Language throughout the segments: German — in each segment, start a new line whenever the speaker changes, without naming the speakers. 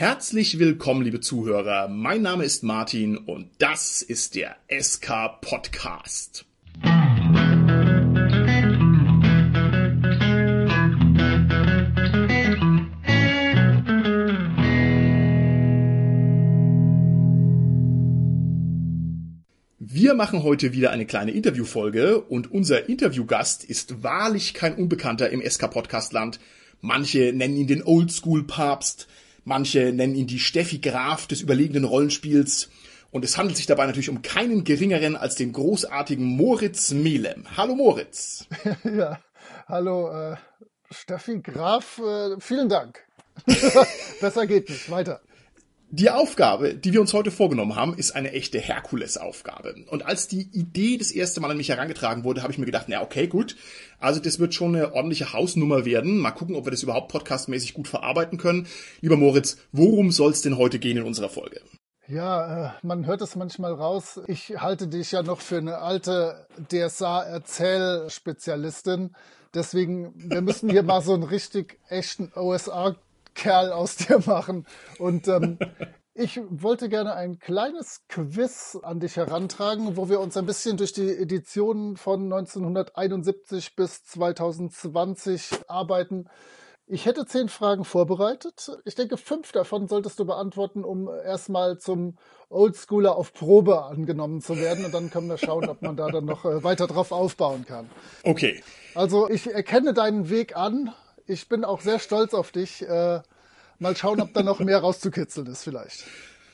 Herzlich willkommen, liebe Zuhörer. Mein Name ist Martin und das ist der SK Podcast. Wir machen heute wieder eine kleine Interviewfolge und unser Interviewgast ist wahrlich kein Unbekannter im SK Podcast Land. Manche nennen ihn den Oldschool Papst, Manche nennen ihn die Steffi Graf des überlegenen Rollenspiels. Und es handelt sich dabei natürlich um keinen geringeren als den großartigen Moritz Melem. Hallo Moritz.
ja, hallo äh, Steffi Graf, äh, vielen Dank. Besser geht nicht. Weiter.
Die Aufgabe, die wir uns heute vorgenommen haben, ist eine echte Herkulesaufgabe. Und als die Idee das erste Mal an mich herangetragen wurde, habe ich mir gedacht, na okay, gut. Also das wird schon eine ordentliche Hausnummer werden. Mal gucken, ob wir das überhaupt podcastmäßig gut verarbeiten können. Lieber Moritz, worum soll es denn heute gehen in unserer Folge?
Ja, äh, man hört es manchmal raus. Ich halte dich ja noch für eine alte DSA-Erzählspezialistin. Deswegen, wir müssen hier mal so einen richtig echten OSA Kerl aus dir machen. Und ähm, ich wollte gerne ein kleines Quiz an dich herantragen, wo wir uns ein bisschen durch die Editionen von 1971 bis 2020 arbeiten. Ich hätte zehn Fragen vorbereitet. Ich denke, fünf davon solltest du beantworten, um erstmal zum Oldschooler auf Probe angenommen zu werden. Und dann können wir schauen, ob man da dann noch äh, weiter drauf aufbauen kann.
Okay.
Also ich erkenne deinen Weg an ich bin auch sehr stolz auf dich. Äh, mal schauen, ob da noch mehr rauszukitzeln ist vielleicht.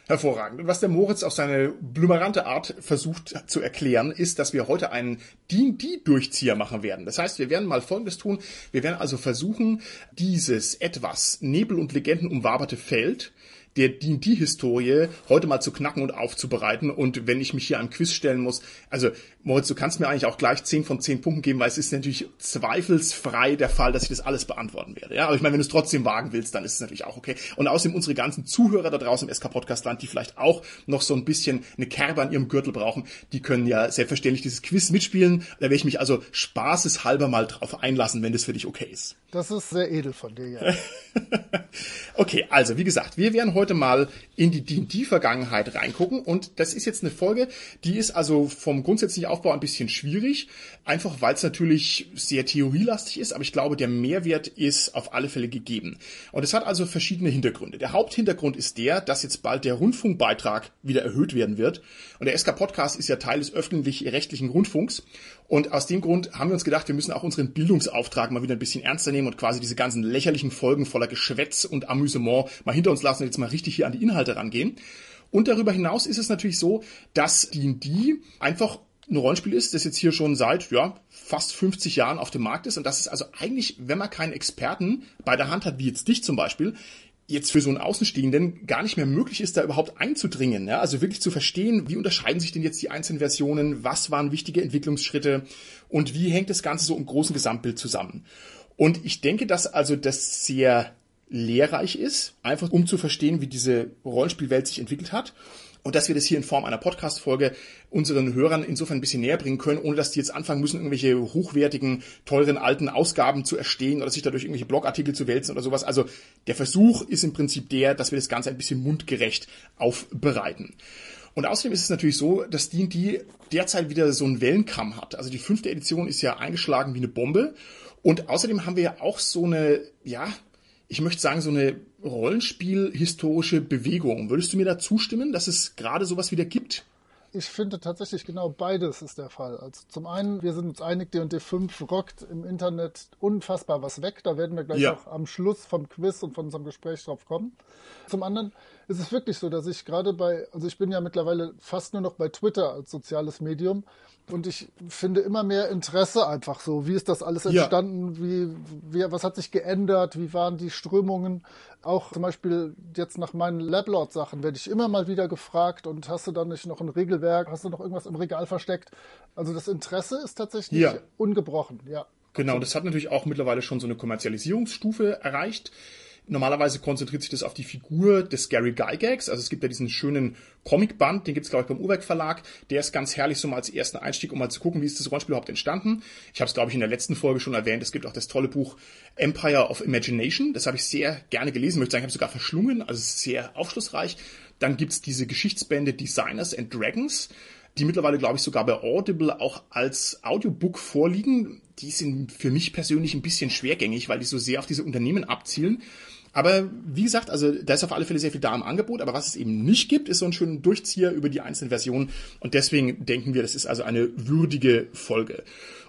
Hervorragend. Und was der Moritz auf seine blümerante Art versucht zu erklären, ist, dass wir heute einen D&D-Durchzieher machen werden. Das heißt, wir werden mal Folgendes tun. Wir werden also versuchen, dieses etwas Nebel- und Legenden umwaberte Feld der D&D-Historie heute mal zu knacken und aufzubereiten. Und wenn ich mich hier einem Quiz stellen muss, also Moritz, du kannst mir eigentlich auch gleich 10 von 10 Punkten geben, weil es ist natürlich zweifelsfrei der Fall, dass ich das alles beantworten werde. Ja, aber ich meine, wenn du es trotzdem wagen willst, dann ist es natürlich auch okay. Und außerdem unsere ganzen Zuhörer da draußen im SK Podcast Land, die vielleicht auch noch so ein bisschen eine Kerbe an ihrem Gürtel brauchen, die können ja selbstverständlich dieses Quiz mitspielen. Da werde ich mich also spaßeshalber mal drauf einlassen, wenn das für dich okay ist.
Das ist sehr edel von dir, ja.
okay, also wie gesagt, wir werden heute mal in die D&D-Vergangenheit reingucken und das ist jetzt eine Folge, die ist also vom grundsätzlichen Aufbau ein bisschen schwierig, einfach weil es natürlich sehr theorielastig ist, aber ich glaube, der Mehrwert ist auf alle Fälle gegeben. Und es hat also verschiedene Hintergründe. Der Haupthintergrund ist der, dass jetzt bald der Rundfunkbeitrag wieder erhöht werden wird und der SK Podcast ist ja Teil des öffentlich-rechtlichen Rundfunks und aus dem Grund haben wir uns gedacht, wir müssen auch unseren Bildungsauftrag mal wieder ein bisschen ernster nehmen und quasi diese ganzen lächerlichen Folgen voller Geschwätz und Amüsement mal hinter uns lassen und jetzt mal richtig hier an die Inhalte rangehen. Und darüber hinaus ist es natürlich so, dass D&D einfach ein Rollenspiel ist, das jetzt hier schon seit ja, fast 50 Jahren auf dem Markt ist und das ist also eigentlich, wenn man keinen Experten bei der Hand hat, wie jetzt dich zum Beispiel, jetzt für so einen Außenstehenden gar nicht mehr möglich ist, da überhaupt einzudringen. Ja? Also wirklich zu verstehen, wie unterscheiden sich denn jetzt die einzelnen Versionen, was waren wichtige Entwicklungsschritte und wie hängt das Ganze so im großen Gesamtbild zusammen. Und ich denke, dass also das sehr lehrreich ist, einfach um zu verstehen, wie diese Rollenspielwelt sich entwickelt hat und dass wir das hier in Form einer Podcast-Folge unseren Hörern insofern ein bisschen näher bringen können, ohne dass die jetzt anfangen müssen, irgendwelche hochwertigen, teuren, alten Ausgaben zu erstehen oder sich dadurch irgendwelche Blogartikel zu wälzen oder sowas. Also der Versuch ist im Prinzip der, dass wir das Ganze ein bisschen mundgerecht aufbereiten. Und außerdem ist es natürlich so, dass D&D derzeit wieder so einen Wellenkamm hat. Also die fünfte Edition ist ja eingeschlagen wie eine Bombe. Und außerdem haben wir ja auch so eine, ja, ich möchte sagen, so eine Rollenspiel-historische Bewegung. Würdest du mir da zustimmen, dass es gerade sowas wieder gibt?
Ich finde tatsächlich genau beides ist der Fall. Also zum einen, wir sind uns einig, D&D 5 rockt im Internet unfassbar was weg. Da werden wir gleich ja. auch am Schluss vom Quiz und von unserem Gespräch drauf kommen. Zum anderen ist es wirklich so, dass ich gerade bei, also ich bin ja mittlerweile fast nur noch bei Twitter als soziales Medium und ich finde immer mehr Interesse einfach so. Wie ist das alles entstanden? Ja. Wie, wie, was hat sich geändert? Wie waren die Strömungen? Auch zum Beispiel jetzt nach meinen Lablord-Sachen werde ich immer mal wieder gefragt und hast du da nicht noch ein Regelwerk? Hast du noch irgendwas im Regal versteckt? Also das Interesse ist tatsächlich ja. ungebrochen, ja.
Genau, das hat natürlich auch mittlerweile schon so eine Kommerzialisierungsstufe erreicht Normalerweise konzentriert sich das auf die Figur des Gary Gygax. Also es gibt ja diesen schönen Comicband, den gibt es glaube ich beim Uhrwerk Verlag. Der ist ganz herrlich so mal als ersten Einstieg, um mal zu gucken, wie ist das Rollenspiel überhaupt entstanden. Ich habe es glaube ich in der letzten Folge schon erwähnt. Es gibt auch das tolle Buch Empire of Imagination. Das habe ich sehr gerne gelesen. Ich möchte sagen, ich habe sogar verschlungen. Also sehr aufschlussreich. Dann gibt's diese Geschichtsbände Designers and Dragons die mittlerweile, glaube ich, sogar bei Audible auch als Audiobook vorliegen. Die sind für mich persönlich ein bisschen schwergängig, weil die so sehr auf diese Unternehmen abzielen. Aber wie gesagt, also da ist auf alle Fälle sehr viel da im Angebot, aber was es eben nicht gibt, ist so ein schöner Durchzieher über die einzelnen Versionen und deswegen denken wir, das ist also eine würdige Folge.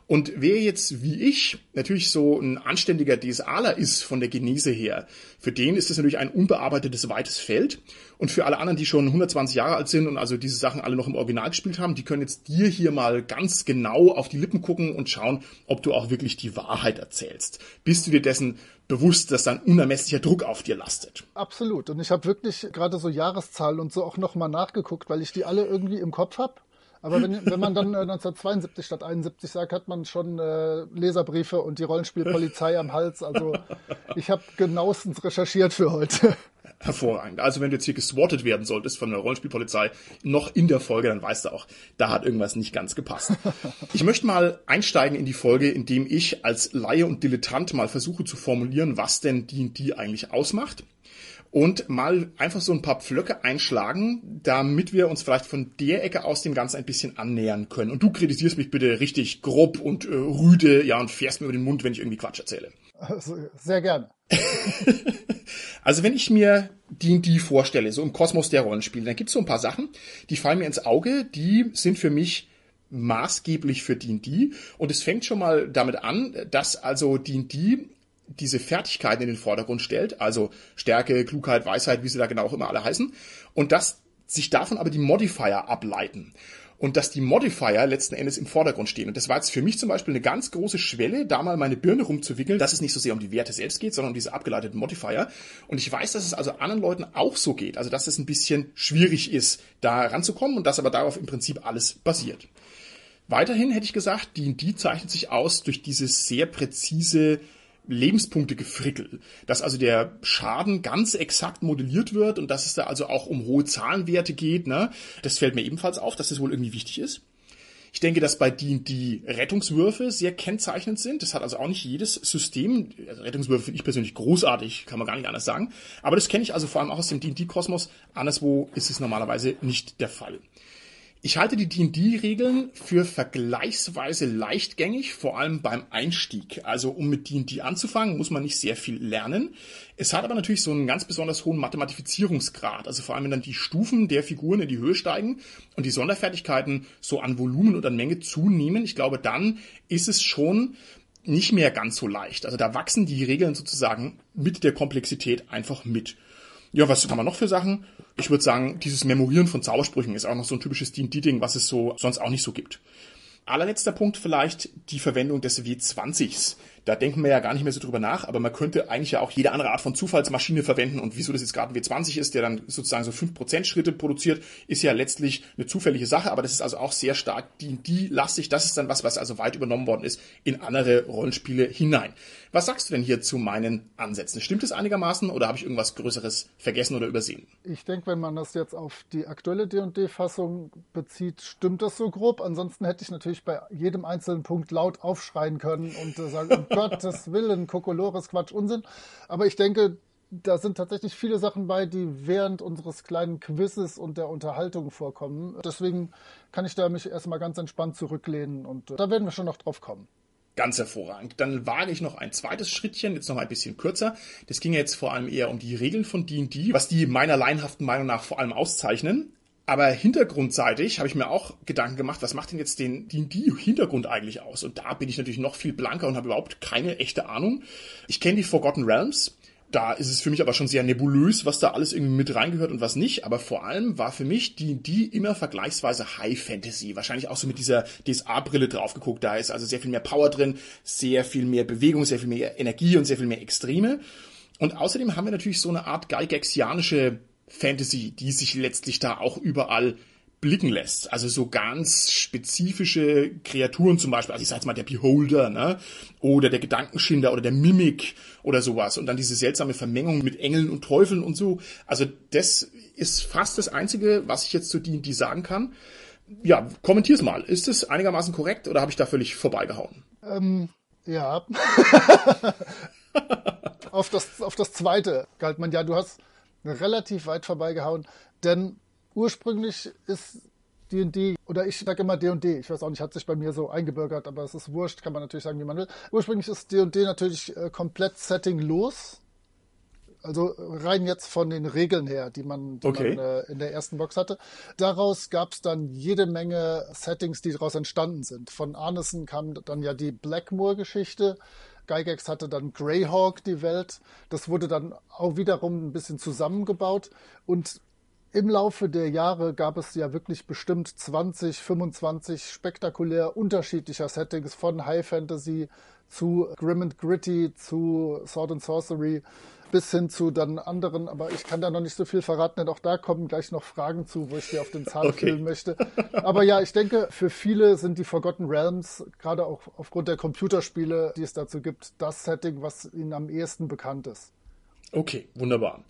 Und wer jetzt wie ich natürlich so ein anständiger DSAler ist von der Genese her, für den ist das natürlich ein unbearbeitetes weites Feld. Und für alle anderen, die schon 120 Jahre alt sind und also diese Sachen alle noch im Original gespielt haben, die können jetzt dir hier mal ganz genau auf die Lippen gucken und schauen, ob du auch wirklich die Wahrheit erzählst. Bist du dir dessen bewusst, dass da ein unermesslicher Druck auf dir lastet?
Absolut. Und ich habe wirklich gerade so Jahreszahlen und so auch nochmal nachgeguckt, weil ich die alle irgendwie im Kopf habe aber wenn, wenn man dann äh, 1972 statt 71 sagt, hat man schon äh, Leserbriefe und die Rollenspielpolizei am Hals. Also ich habe genauestens recherchiert für heute.
Hervorragend. Also wenn du jetzt hier geswattet werden solltest von der Rollenspielpolizei noch in der Folge, dann weißt du auch, da hat irgendwas nicht ganz gepasst. Ich möchte mal einsteigen in die Folge, indem ich als Laie und Dilettant mal versuche zu formulieren, was denn D&D eigentlich ausmacht und mal einfach so ein paar Pflöcke einschlagen, damit wir uns vielleicht von der Ecke aus dem Ganzen ein bisschen annähern können. Und du kritisierst mich bitte richtig grob und äh, rüde, ja, und fährst mir über den Mund, wenn ich irgendwie Quatsch erzähle.
Also, sehr gerne.
also wenn ich mir D&D vorstelle, so im Kosmos der Rollenspiele, dann gibt es so ein paar Sachen, die fallen mir ins Auge, die sind für mich maßgeblich für D&D und es fängt schon mal damit an, dass also D&D diese Fertigkeiten in den Vordergrund stellt, also Stärke, Klugheit, Weisheit, wie sie da genau auch immer alle heißen, und dass sich davon aber die Modifier ableiten. Und dass die Modifier letzten Endes im Vordergrund stehen. Und das war jetzt für mich zum Beispiel eine ganz große Schwelle, da mal meine Birne rumzuwickeln, dass es nicht so sehr um die Werte selbst geht, sondern um diese abgeleiteten Modifier. Und ich weiß, dass es also anderen Leuten auch so geht. Also dass es ein bisschen schwierig ist, da ranzukommen und dass aber darauf im Prinzip alles basiert. Weiterhin hätte ich gesagt, D&D zeichnet sich aus durch dieses sehr präzise Lebenspunkte gefrickel, dass also der Schaden ganz exakt modelliert wird und dass es da also auch um hohe Zahlenwerte geht. Ne? Das fällt mir ebenfalls auf, dass das wohl irgendwie wichtig ist. Ich denke, dass bei die Rettungswürfe sehr kennzeichnend sind. Das hat also auch nicht jedes System. Also Rettungswürfe finde ich persönlich großartig, kann man gar nicht anders sagen. Aber das kenne ich also vor allem auch aus dem D&D-Kosmos. Anderswo ist es normalerweise nicht der Fall. Ich halte die D&D-Regeln für vergleichsweise leichtgängig, vor allem beim Einstieg. Also um mit D&D anzufangen, muss man nicht sehr viel lernen. Es hat aber natürlich so einen ganz besonders hohen Mathematifizierungsgrad. Also vor allem, wenn dann die Stufen der Figuren in die Höhe steigen und die Sonderfertigkeiten so an Volumen und an Menge zunehmen, ich glaube, dann ist es schon nicht mehr ganz so leicht. Also da wachsen die Regeln sozusagen mit der Komplexität einfach mit. Ja, was kann man noch für Sachen? Ich würde sagen, dieses Memorieren von Zaubersprüchen ist auch noch so ein typisches D&D-Ding, was es so sonst auch nicht so gibt. Allerletzter Punkt vielleicht die Verwendung des W20s. Da denken wir ja gar nicht mehr so drüber nach, aber man könnte eigentlich ja auch jede andere Art von Zufallsmaschine verwenden und wieso das jetzt gerade ein W20 ist, der dann sozusagen so 5% Schritte produziert, ist ja letztlich eine zufällige Sache, aber das ist also auch sehr stark die, die lastig. Das ist dann was, was also weit übernommen worden ist in andere Rollenspiele hinein. Was sagst du denn hier zu meinen Ansätzen? Stimmt es einigermaßen oder habe ich irgendwas Größeres vergessen oder übersehen?
Ich denke, wenn man das jetzt auf die aktuelle D&D-Fassung bezieht, stimmt das so grob. Ansonsten hätte ich natürlich bei jedem einzelnen Punkt laut aufschreien können und äh, sagen, Gottes Willen, Kokolores, Quatsch, Unsinn. Aber ich denke, da sind tatsächlich viele Sachen bei, die während unseres kleinen Quizzes und der Unterhaltung vorkommen. Deswegen kann ich da mich erstmal ganz entspannt zurücklehnen und äh, da werden wir schon noch drauf kommen.
Ganz hervorragend. Dann wage ich noch ein zweites Schrittchen, jetzt noch ein bisschen kürzer. Das ging jetzt vor allem eher um die Regeln von D&D, was die meiner laienhaften Meinung nach vor allem auszeichnen. Aber hintergrundseitig habe ich mir auch Gedanken gemacht, was macht denn jetzt den D&D-Hintergrund eigentlich aus? Und da bin ich natürlich noch viel blanker und habe überhaupt keine echte Ahnung. Ich kenne die Forgotten Realms, da ist es für mich aber schon sehr nebulös, was da alles irgendwie mit reingehört und was nicht. Aber vor allem war für mich die, die immer vergleichsweise High Fantasy. Wahrscheinlich auch so mit dieser DSA-Brille drauf geguckt. Da ist also sehr viel mehr Power drin, sehr viel mehr Bewegung, sehr viel mehr Energie und sehr viel mehr Extreme. Und außerdem haben wir natürlich so eine Art Gygaxianische Fantasy, die sich letztlich da auch überall blicken lässt. Also so ganz spezifische Kreaturen zum Beispiel, also ich sag jetzt mal der Beholder, ne? Oder der Gedankenschinder oder der Mimik oder sowas. Und dann diese seltsame Vermengung mit Engeln und Teufeln und so. Also das ist fast das Einzige, was ich jetzt zu D&D sagen kann. Ja, kommentier's mal. Ist es einigermaßen korrekt oder habe ich da völlig vorbeigehauen?
Ähm, ja. auf, das, auf das zweite galt man ja, du hast relativ weit vorbeigehauen, denn ursprünglich ist D&D, oder ich sage immer D&D, ich weiß auch nicht, hat sich bei mir so eingebürgert, aber es ist wurscht, kann man natürlich sagen, wie man will. Ursprünglich ist D&D natürlich äh, komplett settinglos, also rein jetzt von den Regeln her, die man, die
okay.
man äh, in der ersten Box hatte. Daraus gab es dann jede Menge Settings, die daraus entstanden sind. Von Arneson kam dann ja die Blackmoor-Geschichte. Gygax hatte dann Greyhawk die Welt. Das wurde dann auch wiederum ein bisschen zusammengebaut. Und im Laufe der Jahre gab es ja wirklich bestimmt 20, 25 spektakulär unterschiedlicher Settings von High Fantasy zu Grim and Gritty zu Sword and Sorcery bis hin zu dann anderen, aber ich kann da noch nicht so viel verraten, denn auch da kommen gleich noch Fragen zu, wo ich dir auf den Zahn okay. fühlen möchte. Aber ja, ich denke, für viele sind die Forgotten Realms, gerade auch aufgrund der Computerspiele, die es dazu gibt, das Setting, was ihnen am ehesten bekannt ist.
Okay, wunderbar.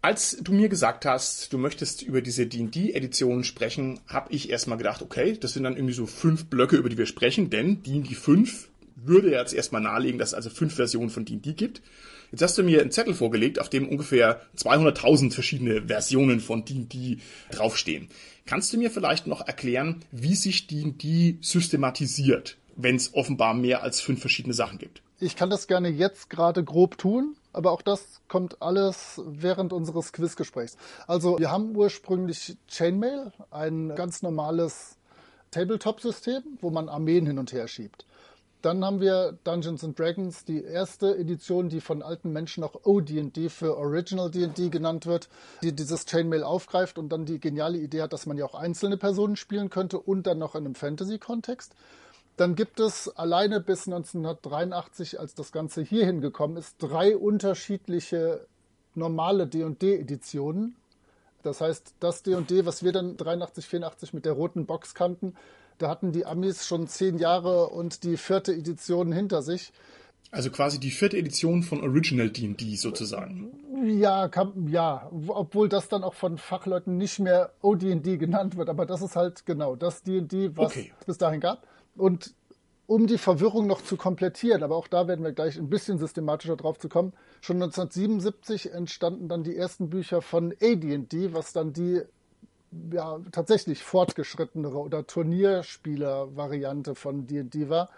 Als du mir gesagt hast, du möchtest über diese D&D-Editionen sprechen, habe ich erstmal gedacht, okay, das sind dann irgendwie so fünf Blöcke, über die wir sprechen, denn D&D 5 würde jetzt erstmal nahelegen, dass es also fünf Versionen von D&D gibt. Jetzt hast du mir einen Zettel vorgelegt, auf dem ungefähr 200.000 verschiedene Versionen von D&D draufstehen. Kannst du mir vielleicht noch erklären, wie sich D&D systematisiert, wenn es offenbar mehr als fünf verschiedene Sachen gibt?
Ich kann das gerne jetzt gerade grob tun, aber auch das kommt alles während unseres Quizgesprächs. Also wir haben ursprünglich Chainmail, ein ganz normales Tabletop-System, wo man Armeen hin und her schiebt. Dann haben wir Dungeons and Dragons, die erste Edition, die von alten Menschen auch OD&D für Original D&D genannt wird, die dieses Chainmail aufgreift und dann die geniale Idee hat, dass man ja auch einzelne Personen spielen könnte und dann noch in einem Fantasy-Kontext. Dann gibt es alleine bis 1983, als das Ganze hier hingekommen ist, drei unterschiedliche normale D&D-Editionen. Das heißt, das D&D, was wir dann 83, 84 mit der roten Box kannten, da hatten die Amis schon zehn Jahre und die vierte Edition hinter sich.
Also quasi die vierte Edition von Original D&D sozusagen.
Ja, kann, ja, obwohl das dann auch von Fachleuten nicht mehr OD&D genannt wird, aber das ist halt genau das D&D, was okay. es bis dahin gab. Und um die Verwirrung noch zu komplettieren, aber auch da werden wir gleich ein bisschen systematischer drauf zu kommen, schon 1977 entstanden dann die ersten Bücher von AD&D, was dann die ja, tatsächlich fortgeschrittenere oder Turnierspieler-Variante von D&D war.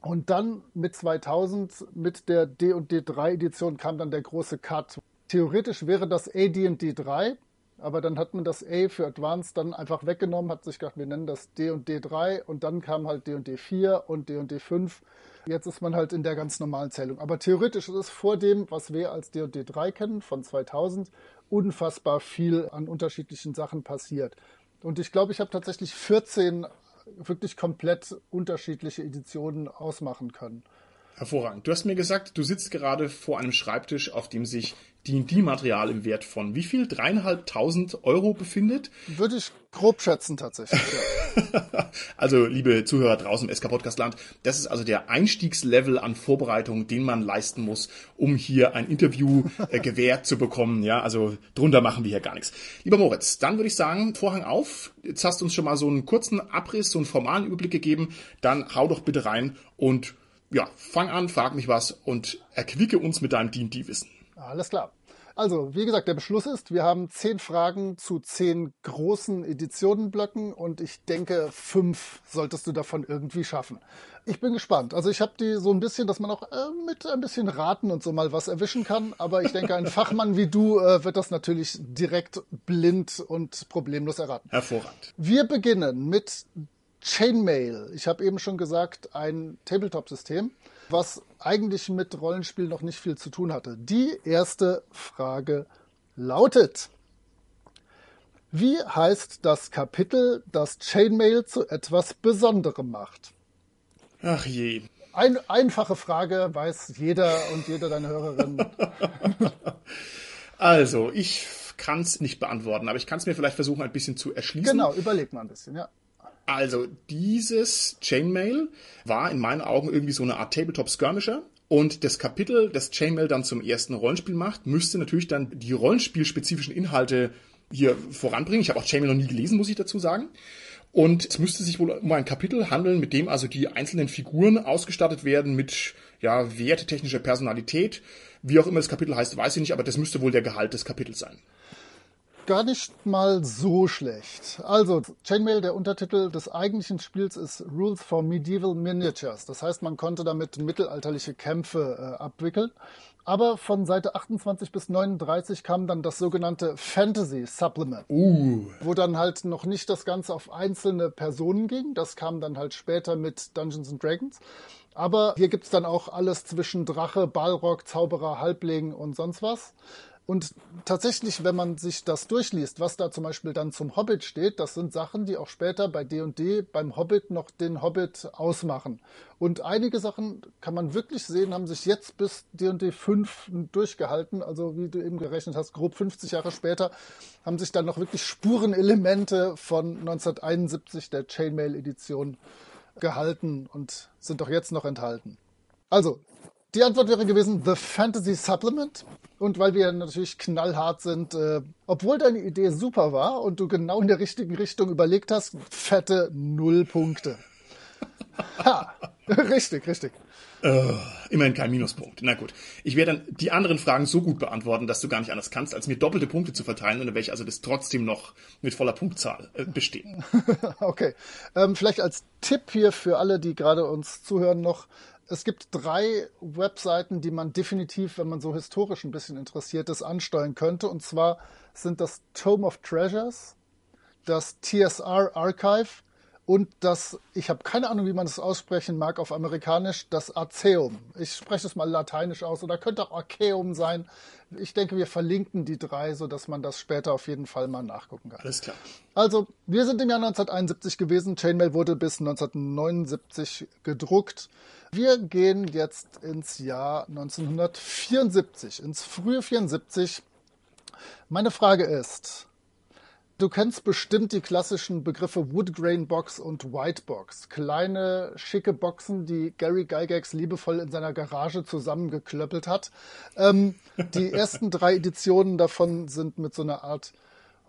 Und dann mit 2000, mit der D&D 3 Edition kam dann der große Cut. Theoretisch wäre das AD&D 3, aber dann hat man das A für Advanced dann einfach weggenommen, hat sich gedacht, wir nennen das D&D 3 und dann kam halt D&D 4 und D&D 5. Jetzt ist man halt in der ganz normalen Zählung. Aber theoretisch ist es vor dem, was wir als D&D 3 kennen, von 2000, unfassbar viel an unterschiedlichen Sachen passiert. Und ich glaube, ich habe tatsächlich 14 wirklich komplett unterschiedliche Editionen ausmachen können.
Hervorragend. Du hast mir gesagt, du sitzt gerade vor einem Schreibtisch, auf dem sich D&D-Material im Wert von wie viel? Dreieinhalbtausend Euro befindet?
Würde ich grob schätzen tatsächlich,
ja. also, liebe Zuhörer draußen im SK Podcast Land, das ist also der Einstiegslevel an Vorbereitung, den man leisten muss, um hier ein Interview äh, gewährt zu bekommen. Ja, also drunter machen wir hier gar nichts. Lieber Moritz, dann würde ich sagen, Vorhang auf. Jetzt hast du uns schon mal so einen kurzen Abriss, so einen formalen Überblick gegeben. Dann hau doch bitte rein und ja, fang an, frag mich was und erquicke uns mit deinem D&D-Wissen.
Alles klar. Also, wie gesagt, der Beschluss ist, wir haben zehn Fragen zu zehn großen Editionenblöcken und ich denke, fünf solltest du davon irgendwie schaffen. Ich bin gespannt. Also ich habe die so ein bisschen, dass man auch äh, mit ein bisschen Raten und so mal was erwischen kann. Aber ich denke, ein Fachmann wie du äh, wird das natürlich direkt blind und problemlos erraten.
Hervorragend.
Wir beginnen mit Chainmail. Ich habe eben schon gesagt, ein Tabletop-System, was eigentlich mit Rollenspiel noch nicht viel zu tun hatte. Die erste Frage lautet, wie heißt das Kapitel, das Chainmail zu etwas Besonderem macht?
Ach je.
Eine einfache Frage, weiß jeder und jede deiner Hörerinnen.
also, ich kann es nicht beantworten, aber ich kann es mir vielleicht versuchen, ein bisschen zu erschließen.
Genau, überleg mal ein bisschen, ja.
Also dieses Chainmail war in meinen Augen irgendwie so eine Art Tabletop-Skirmisher. Und das Kapitel, das Chainmail dann zum ersten Rollenspiel macht, müsste natürlich dann die rollenspielspezifischen Inhalte hier voranbringen. Ich habe auch Chainmail noch nie gelesen, muss ich dazu sagen. Und es müsste sich wohl um ein Kapitel handeln, mit dem also die einzelnen Figuren ausgestattet werden mit ja, wertetechnischer Personalität. Wie auch immer das Kapitel heißt, weiß ich nicht, aber das müsste wohl der Gehalt des Kapitels sein
gar nicht mal so schlecht. Also, Chainmail, der Untertitel des eigentlichen Spiels ist Rules for Medieval Miniatures. Das heißt, man konnte damit mittelalterliche Kämpfe äh, abwickeln. Aber von Seite 28 bis 39 kam dann das sogenannte Fantasy Supplement,
uh.
wo dann halt noch nicht das Ganze auf einzelne Personen ging. Das kam dann halt später mit Dungeons and Dragons. Aber hier gibt's dann auch alles zwischen Drache, Balrog, Zauberer, Halbling und sonst was. Und tatsächlich, wenn man sich das durchliest, was da zum Beispiel dann zum Hobbit steht, das sind Sachen, die auch später bei D&D beim Hobbit noch den Hobbit ausmachen. Und einige Sachen kann man wirklich sehen, haben sich jetzt bis D&D 5 durchgehalten. Also wie du eben gerechnet hast, grob 50 Jahre später haben sich dann noch wirklich Spurenelemente von 1971 der Chainmail-Edition gehalten und sind doch jetzt noch enthalten. Also, die Antwort wäre gewesen The Fantasy Supplement. Und weil wir natürlich knallhart sind, äh, obwohl deine Idee super war und du genau in der richtigen Richtung überlegt hast, fette Null Punkte. Ha, richtig, richtig.
Uh, immerhin kein Minuspunkt. Na gut. Ich werde dann die anderen Fragen so gut beantworten, dass du gar nicht anders kannst, als mir doppelte Punkte zu verteilen und dann werde ich also das trotzdem noch mit voller Punktzahl äh, bestehen.
okay. Ähm, vielleicht als Tipp hier für alle, die gerade uns zuhören, noch es gibt drei Webseiten, die man definitiv, wenn man so historisch ein bisschen interessiert ist, ansteuern könnte. Und zwar sind das Tome of Treasures, das TSR Archive und das, ich habe keine Ahnung, wie man das aussprechen mag auf amerikanisch, das Arceum. Ich spreche es mal lateinisch aus oder könnte auch Arceum sein. Ich denke, wir verlinken die drei, sodass man das später auf jeden Fall mal nachgucken kann.
Alles klar.
Also, wir sind im Jahr 1971 gewesen. Chainmail wurde bis 1979 gedruckt. Wir gehen jetzt ins Jahr 1974, ins frühe 74. Meine Frage ist, Du kennst bestimmt die klassischen Begriffe Woodgrain Box und White Box. Kleine, schicke Boxen, die Gary Gygax liebevoll in seiner Garage zusammengeklöppelt hat. Ähm, die ersten drei Editionen davon sind mit so einer Art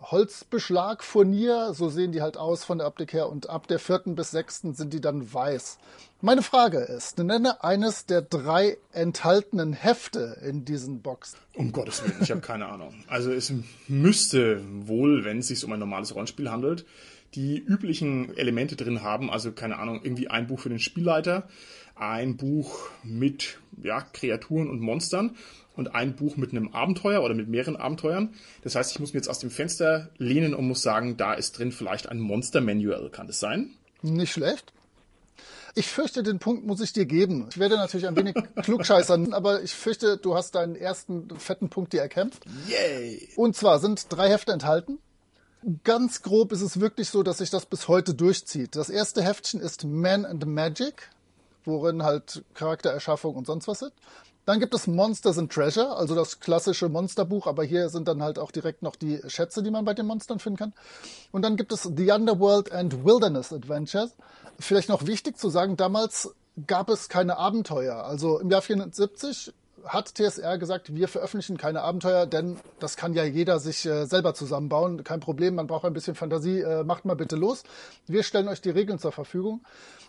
Holzbeschlag Furnier, so sehen die halt aus von der Optik her und ab der vierten bis sechsten sind die dann weiß. Meine Frage ist, nenne eines der drei enthaltenen Hefte in diesen Boxen.
Um Gottes Willen, ich habe keine Ahnung. Also es müsste wohl, wenn es sich um ein normales Rollenspiel handelt, die üblichen Elemente drin haben, also keine Ahnung, irgendwie ein Buch für den Spielleiter, ein Buch mit ja, Kreaturen und Monstern und ein Buch mit einem Abenteuer oder mit mehreren Abenteuern. Das heißt, ich muss mir jetzt aus dem Fenster lehnen und muss sagen, da ist drin vielleicht ein Monster-Manual. Kann das sein?
Nicht schlecht. Ich fürchte, den Punkt muss ich dir geben. Ich werde natürlich ein wenig klugscheißern, aber ich fürchte, du hast deinen ersten fetten Punkt dir erkämpft.
Yay!
Und zwar sind drei Hefte enthalten. Ganz grob ist es wirklich so, dass sich das bis heute durchzieht. Das erste Heftchen ist Man and Magic, worin halt Charaktererschaffung und sonst was sind. Dann gibt es Monsters and Treasure, also das klassische Monsterbuch, aber hier sind dann halt auch direkt noch die Schätze, die man bei den Monstern finden kann. Und dann gibt es The Underworld and Wilderness Adventures. Vielleicht noch wichtig zu sagen, damals gab es keine Abenteuer. Also im Jahr 74 hat TSR gesagt, wir veröffentlichen keine Abenteuer, denn das kann ja jeder sich äh, selber zusammenbauen. Kein Problem, man braucht ein bisschen Fantasie, äh, macht mal bitte los. Wir stellen euch die Regeln zur Verfügung.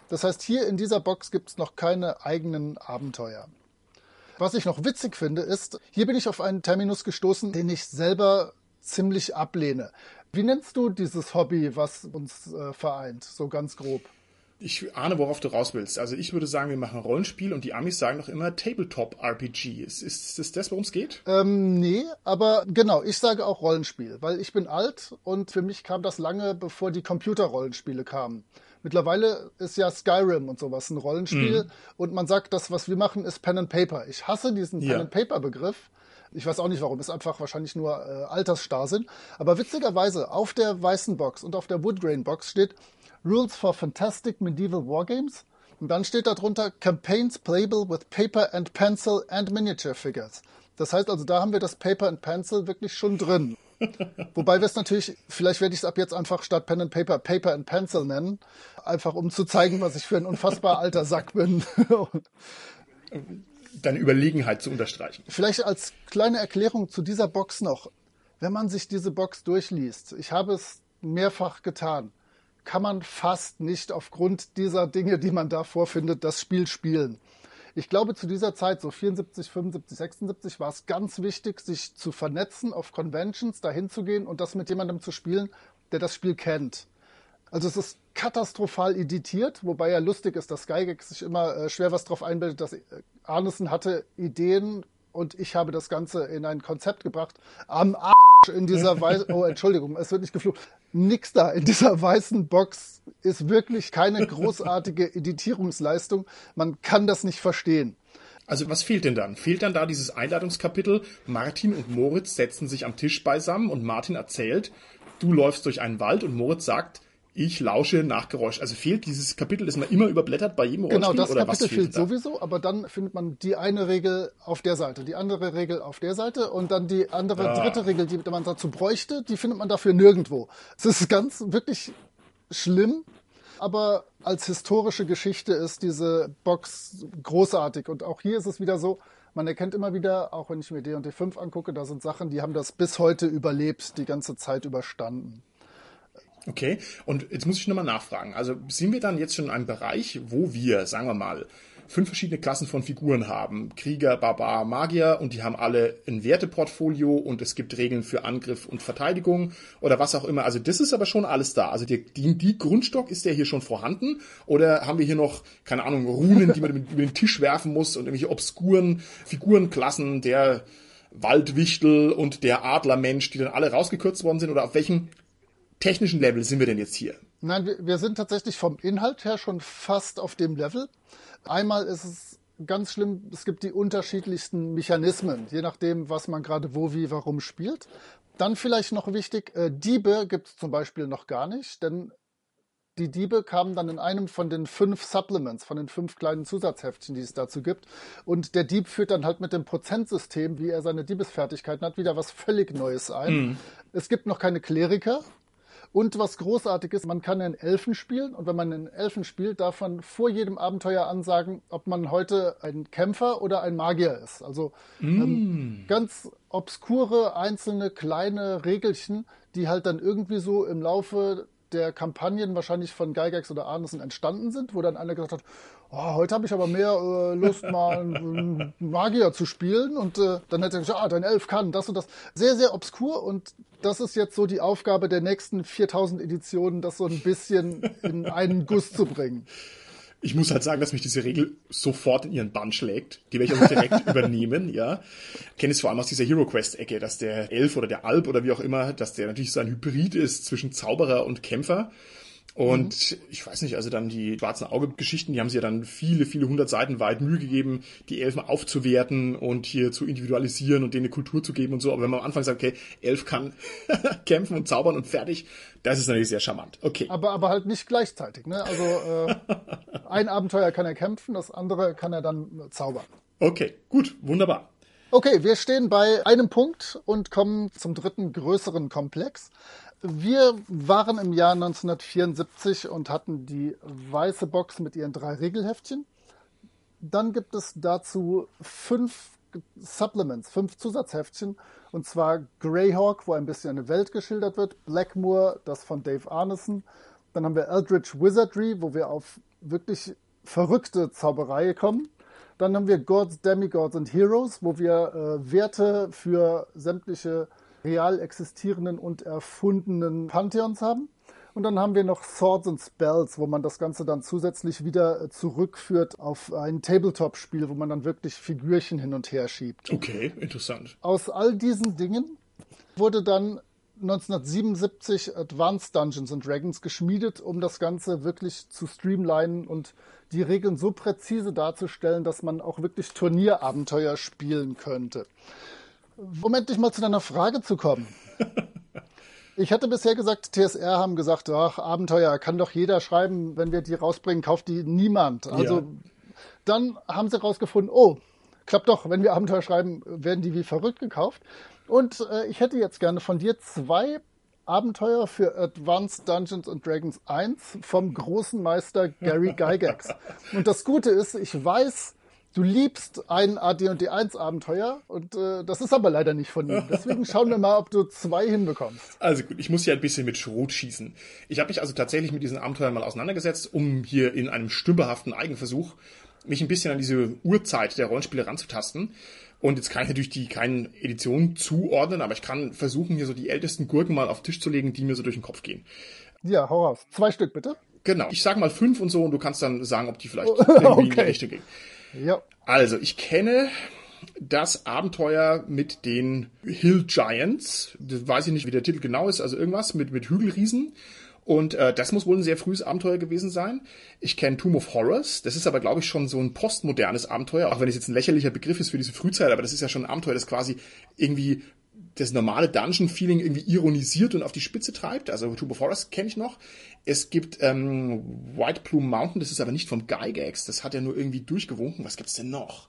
Das heißt, hier in dieser Box gibt es noch keine eigenen Abenteuer. Was ich noch witzig finde, ist, hier bin ich auf einen Terminus gestoßen, den ich selber ziemlich ablehne. Wie nennst du dieses Hobby, was uns äh, vereint, so ganz grob?
Ich ahne, worauf du raus willst. Also ich würde sagen, wir machen Rollenspiel und die Amis sagen noch immer Tabletop-RPG. Ist, ist, ist das, worum es geht?
Ähm, nee, aber genau, ich sage auch Rollenspiel, weil ich bin alt und für mich kam das lange, bevor die Computer-Rollenspiele kamen. Mittlerweile ist ja Skyrim und sowas ein Rollenspiel mhm. und man sagt, das, was wir machen, ist Pen and Paper. Ich hasse diesen ja. Pen and Paper Begriff. Ich weiß auch nicht warum, ist einfach wahrscheinlich nur äh, Altersstarrsinn. Aber witzigerweise auf der weißen Box und auf der Woodgrain Box steht Rules for Fantastic Medieval Wargames. Und dann steht darunter Campaigns playable with paper and pencil and miniature figures. Das heißt also, da haben wir das Paper and Pencil wirklich schon drin. Wobei wir es natürlich, vielleicht werde ich es ab jetzt einfach statt Pen and Paper Paper and Pencil nennen, einfach um zu zeigen, was ich für ein unfassbar alter Sack bin.
Deine Überlegenheit zu unterstreichen.
Vielleicht als kleine Erklärung zu dieser Box noch. Wenn man sich diese Box durchliest, ich habe es mehrfach getan, kann man fast nicht aufgrund dieser Dinge, die man da vorfindet, das Spiel spielen. Ich glaube, zu dieser Zeit, so 74, 75, 76, war es ganz wichtig, sich zu vernetzen, auf Conventions dahin zu gehen und das mit jemandem zu spielen, der das Spiel kennt. Also es ist katastrophal editiert, wobei ja lustig ist, dass Gygax sich immer äh, schwer was drauf einbildet, dass äh, Arneson hatte Ideen und ich habe das Ganze in ein Konzept gebracht. Am Arsch in dieser weißen, oh Entschuldigung, es wird nicht geflucht. Nix da in dieser weißen Box ist wirklich keine großartige Editierungsleistung. Man kann das nicht verstehen.
Also was fehlt denn dann? Fehlt dann da dieses Einladungskapitel? Martin und Moritz setzen sich am Tisch beisammen und Martin erzählt, du läufst durch einen Wald und Moritz sagt, ich lausche nach Geräusch. Also fehlt dieses Kapitel, das man immer überblättert bei jedem
Rollenspiel? Genau, das
oder
Kapitel fehlt, fehlt sowieso, aber dann findet man die eine Regel auf der Seite, die andere Regel auf der Seite und dann die andere ja. dritte Regel, die man dazu bräuchte, die findet man dafür nirgendwo. Es ist ganz wirklich schlimm, aber als historische Geschichte ist diese Box großartig und auch hier ist es wieder so, man erkennt immer wieder, auch wenn ich mir D&D 5 angucke, da sind Sachen, die haben das bis heute überlebt, die ganze Zeit überstanden.
Okay, und jetzt muss ich nochmal nachfragen. Also sind wir dann jetzt schon in einem Bereich, wo wir, sagen wir mal, fünf verschiedene Klassen von Figuren haben. Krieger, Barbar, Magier und die haben alle ein Werteportfolio und es gibt Regeln für Angriff und Verteidigung oder was auch immer. Also das ist aber schon alles da. Also die, die, die Grundstock ist der hier schon vorhanden oder haben wir hier noch, keine Ahnung, Runen, die man über den Tisch werfen muss und irgendwelche obskuren Figurenklassen, der Waldwichtel und der Adlermensch, die dann alle rausgekürzt worden sind oder auf welchem technischen Level sind wir denn jetzt hier?
Nein, wir, wir sind tatsächlich vom Inhalt her schon fast auf dem Level. Einmal ist es ganz schlimm, es gibt die unterschiedlichsten Mechanismen, je nachdem, was man gerade wo, wie, warum spielt. Dann vielleicht noch wichtig, äh, Diebe gibt es zum Beispiel noch gar nicht, denn die Diebe kamen dann in einem von den fünf Supplements, von den fünf kleinen Zusatzheftchen, die es dazu gibt. Und der Dieb führt dann halt mit dem Prozentsystem, wie er seine Diebesfertigkeiten hat, wieder was völlig Neues ein. Mhm. Es gibt noch keine Kleriker, und was großartig ist, man kann einen Elfen spielen und wenn man einen Elfen spielt, darf man vor jedem Abenteuer ansagen, ob man heute ein Kämpfer oder ein Magier ist. Also mm. ähm, ganz obskure einzelne kleine Regelchen, die halt dann irgendwie so im Laufe der Kampagnen wahrscheinlich von Gygax oder Arneson entstanden sind, wo dann einer gesagt hat, oh, heute habe ich aber mehr äh, Lust, mal einen Magier zu spielen. Und äh, dann hätte er gesagt, ah, dein Elf kann das und das. Sehr, sehr obskur. Und das ist jetzt so die Aufgabe der nächsten 4000 Editionen, das so ein bisschen in einen Guss zu bringen.
Ich muss halt sagen, dass mich diese Regel sofort in ihren Bann schlägt. Die werde ich auch direkt übernehmen, ja. Kenne es vor allem aus dieser Hero Quest-Ecke, dass der Elf oder der Alp oder wie auch immer, dass der natürlich so ein Hybrid ist zwischen Zauberer und Kämpfer. Und mhm. ich weiß nicht, also dann die schwarzen Auge-Geschichten, die haben sich ja dann viele, viele hundert Seiten weit Mühe gegeben, die Elfen aufzuwerten und hier zu individualisieren und denen eine Kultur zu geben und so. Aber wenn man am Anfang sagt, okay, Elf kann kämpfen und zaubern und fertig, das ist natürlich sehr charmant. Okay.
Aber, aber halt nicht gleichzeitig, ne? Also äh, ein Abenteuer kann er kämpfen, das andere kann er dann zaubern.
Okay, gut, wunderbar.
Okay, wir stehen bei einem Punkt und kommen zum dritten größeren Komplex. Wir waren im Jahr 1974 und hatten die weiße Box mit ihren drei Regelheftchen. Dann gibt es dazu fünf Supplements, fünf Zusatzheftchen. Und zwar Greyhawk, wo ein bisschen eine Welt geschildert wird. Blackmoor, das von Dave Arneson. Dann haben wir Eldritch Wizardry, wo wir auf wirklich verrückte Zauberei kommen. Dann haben wir Gods, Demigods and Heroes, wo wir äh, Werte für sämtliche real existierenden und erfundenen Pantheons haben. Und dann haben wir noch Swords and Spells, wo man das Ganze dann zusätzlich wieder zurückführt auf ein Tabletop-Spiel, wo man dann wirklich Figürchen hin und her schiebt.
Okay, interessant.
Aus all diesen Dingen wurde dann 1977 Advanced Dungeons and Dragons geschmiedet, um das Ganze wirklich zu streamlinen und die Regeln so präzise darzustellen, dass man auch wirklich Turnierabenteuer spielen könnte. Um endlich mal zu deiner Frage zu kommen. Ich hatte bisher gesagt, TSR haben gesagt, ach, Abenteuer kann doch jeder schreiben, wenn wir die rausbringen, kauft die niemand. Also ja. dann haben sie rausgefunden, oh, klappt doch, wenn wir Abenteuer schreiben, werden die wie verrückt gekauft. Und äh, ich hätte jetzt gerne von dir zwei Abenteuer für Advanced Dungeons and Dragons 1 vom großen Meister Gary Gygax. Und das Gute ist, ich weiß, du liebst ein AD&D 1 Abenteuer und äh, das ist aber leider nicht von ihm. Deswegen schauen wir mal, ob du zwei hinbekommst.
Also gut, ich muss hier ein bisschen mit Schrot schießen. Ich habe mich also tatsächlich mit diesen Abenteuern mal auseinandergesetzt, um hier in einem stümperhaften Eigenversuch mich ein bisschen an diese Uhrzeit der Rollenspiele ranzutasten. Und jetzt kann ich natürlich die keinen Editionen zuordnen, aber ich kann versuchen, hier so die ältesten Gurken mal auf den Tisch zu legen, die mir so durch den Kopf gehen.
Ja, hau raus. Zwei Stück bitte.
Genau. Ich sage mal fünf und so und du kannst dann sagen, ob die vielleicht irgendwie okay. in die Richtung gehen.
Ja.
Also, ich kenne das Abenteuer mit den Hill Giants. Das weiß ich nicht, wie der Titel genau ist, also irgendwas mit, mit Hügelriesen. Und äh, das muss wohl ein sehr frühes Abenteuer gewesen sein. Ich kenne Tomb of Horrors. Das ist aber, glaube ich, schon so ein postmodernes Abenteuer, auch wenn es jetzt ein lächerlicher Begriff ist für diese Frühzeit, aber das ist ja schon ein Abenteuer, das quasi irgendwie das normale Dungeon-Feeling irgendwie ironisiert und auf die Spitze treibt. Also of Horrors kenne ich noch. Es gibt ähm, White Plume Mountain, das ist aber nicht vom Gygax, das hat er nur irgendwie durchgewunken. Was gibt's denn noch?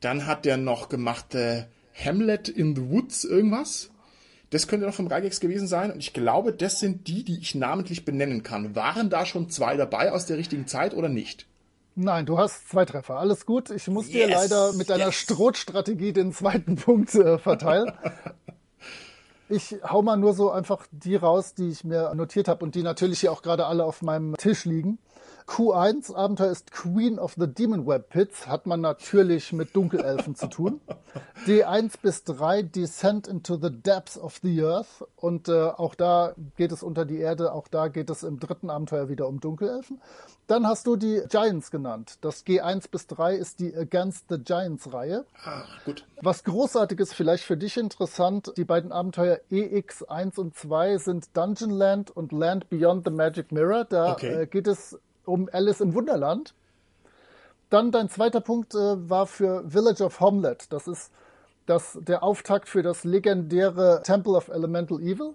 Dann hat der noch gemacht äh, Hamlet in the Woods irgendwas. Das könnte noch vom Gygax gewesen sein. Und ich glaube, das sind die, die ich namentlich benennen kann. Waren da schon zwei dabei aus der richtigen Zeit oder nicht?
Nein, du hast zwei Treffer. Alles gut. Ich muss yes, dir leider mit deiner yes. Strohstrategie den zweiten Punkt äh, verteilen. Ich hau mal nur so einfach die raus, die ich mir notiert habe und die natürlich hier auch gerade alle auf meinem Tisch liegen. Q1 Abenteuer ist Queen of the Demon Web Pits, hat man natürlich mit Dunkelelfen zu tun. D1 bis 3 Descent into the Depths of the Earth und äh, auch da geht es unter die Erde, auch da geht es im dritten Abenteuer wieder um Dunkelelfen. Dann hast du die Giants genannt. Das G1 bis 3 ist die Against the Giants Reihe.
Ah, gut.
Was großartiges, vielleicht für dich interessant, die beiden Abenteuer EX1 und 2 sind Dungeon Land und Land Beyond the Magic Mirror. Da okay. äh, geht es um Alice im Wunderland. Dann dein zweiter Punkt äh, war für Village of Homlet. Das ist das, der Auftakt für das legendäre Temple of Elemental Evil.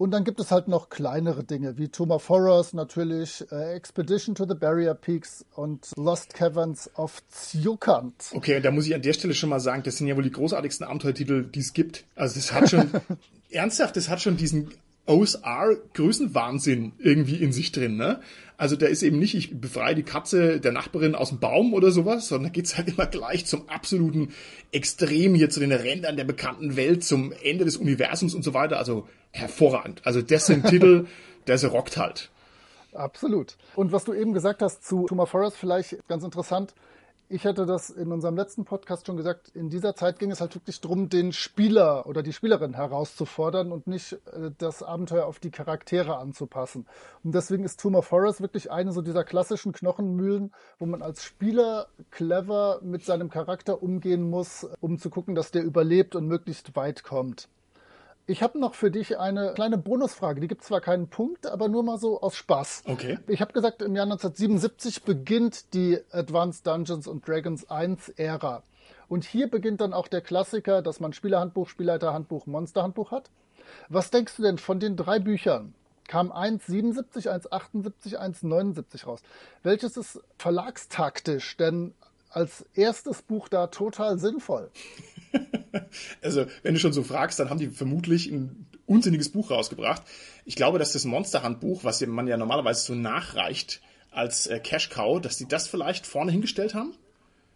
Und dann gibt es halt noch kleinere Dinge wie Tomb of Horrors natürlich, äh, Expedition to the Barrier Peaks und Lost Caverns of Zjukant.
Okay, da muss ich an der Stelle schon mal sagen, das sind ja wohl die großartigsten Abenteuertitel, die es gibt. Also das hat schon, ernsthaft, das hat schon diesen OSR-Größenwahnsinn irgendwie in sich drin, ne? Also da ist eben nicht, ich befreie die Katze der Nachbarin aus dem Baum oder sowas, sondern da geht's halt immer gleich zum absoluten Extrem hier zu den Rändern der bekannten Welt, zum Ende des Universums und so weiter. Also hervorragend. Also das sind Titel, das rockt halt.
Absolut. Und was du eben gesagt hast zu Thomas Forrest, vielleicht ganz interessant, ich hatte das in unserem letzten Podcast schon gesagt, in dieser Zeit ging es halt wirklich darum, den Spieler oder die Spielerin herauszufordern und nicht äh, das Abenteuer auf die Charaktere anzupassen. Und deswegen ist Tomb of Horrors wirklich eine so dieser klassischen Knochenmühlen, wo man als Spieler clever mit seinem Charakter umgehen muss, um zu gucken, dass der überlebt und möglichst weit kommt. Ich habe noch für dich eine kleine Bonusfrage. Die gibt zwar keinen Punkt, aber nur mal so aus Spaß.
Okay.
Ich habe gesagt, im Jahr 1977 beginnt die Advanced Dungeons and Dragons 1 Ära. Und hier beginnt dann auch der Klassiker, dass man Spielerhandbuch, Spielleiterhandbuch, Monsterhandbuch hat. Was denkst du denn von den drei Büchern? Kam 1,77, 1,78, 1,79 raus. Welches ist verlagstaktisch denn als erstes Buch da total sinnvoll?
also, wenn du schon so fragst, dann haben die vermutlich ein unsinniges Buch rausgebracht. Ich glaube, dass das Monsterhandbuch, was man ja normalerweise so nachreicht als äh, Cash Cow, dass die das vielleicht vorne hingestellt haben?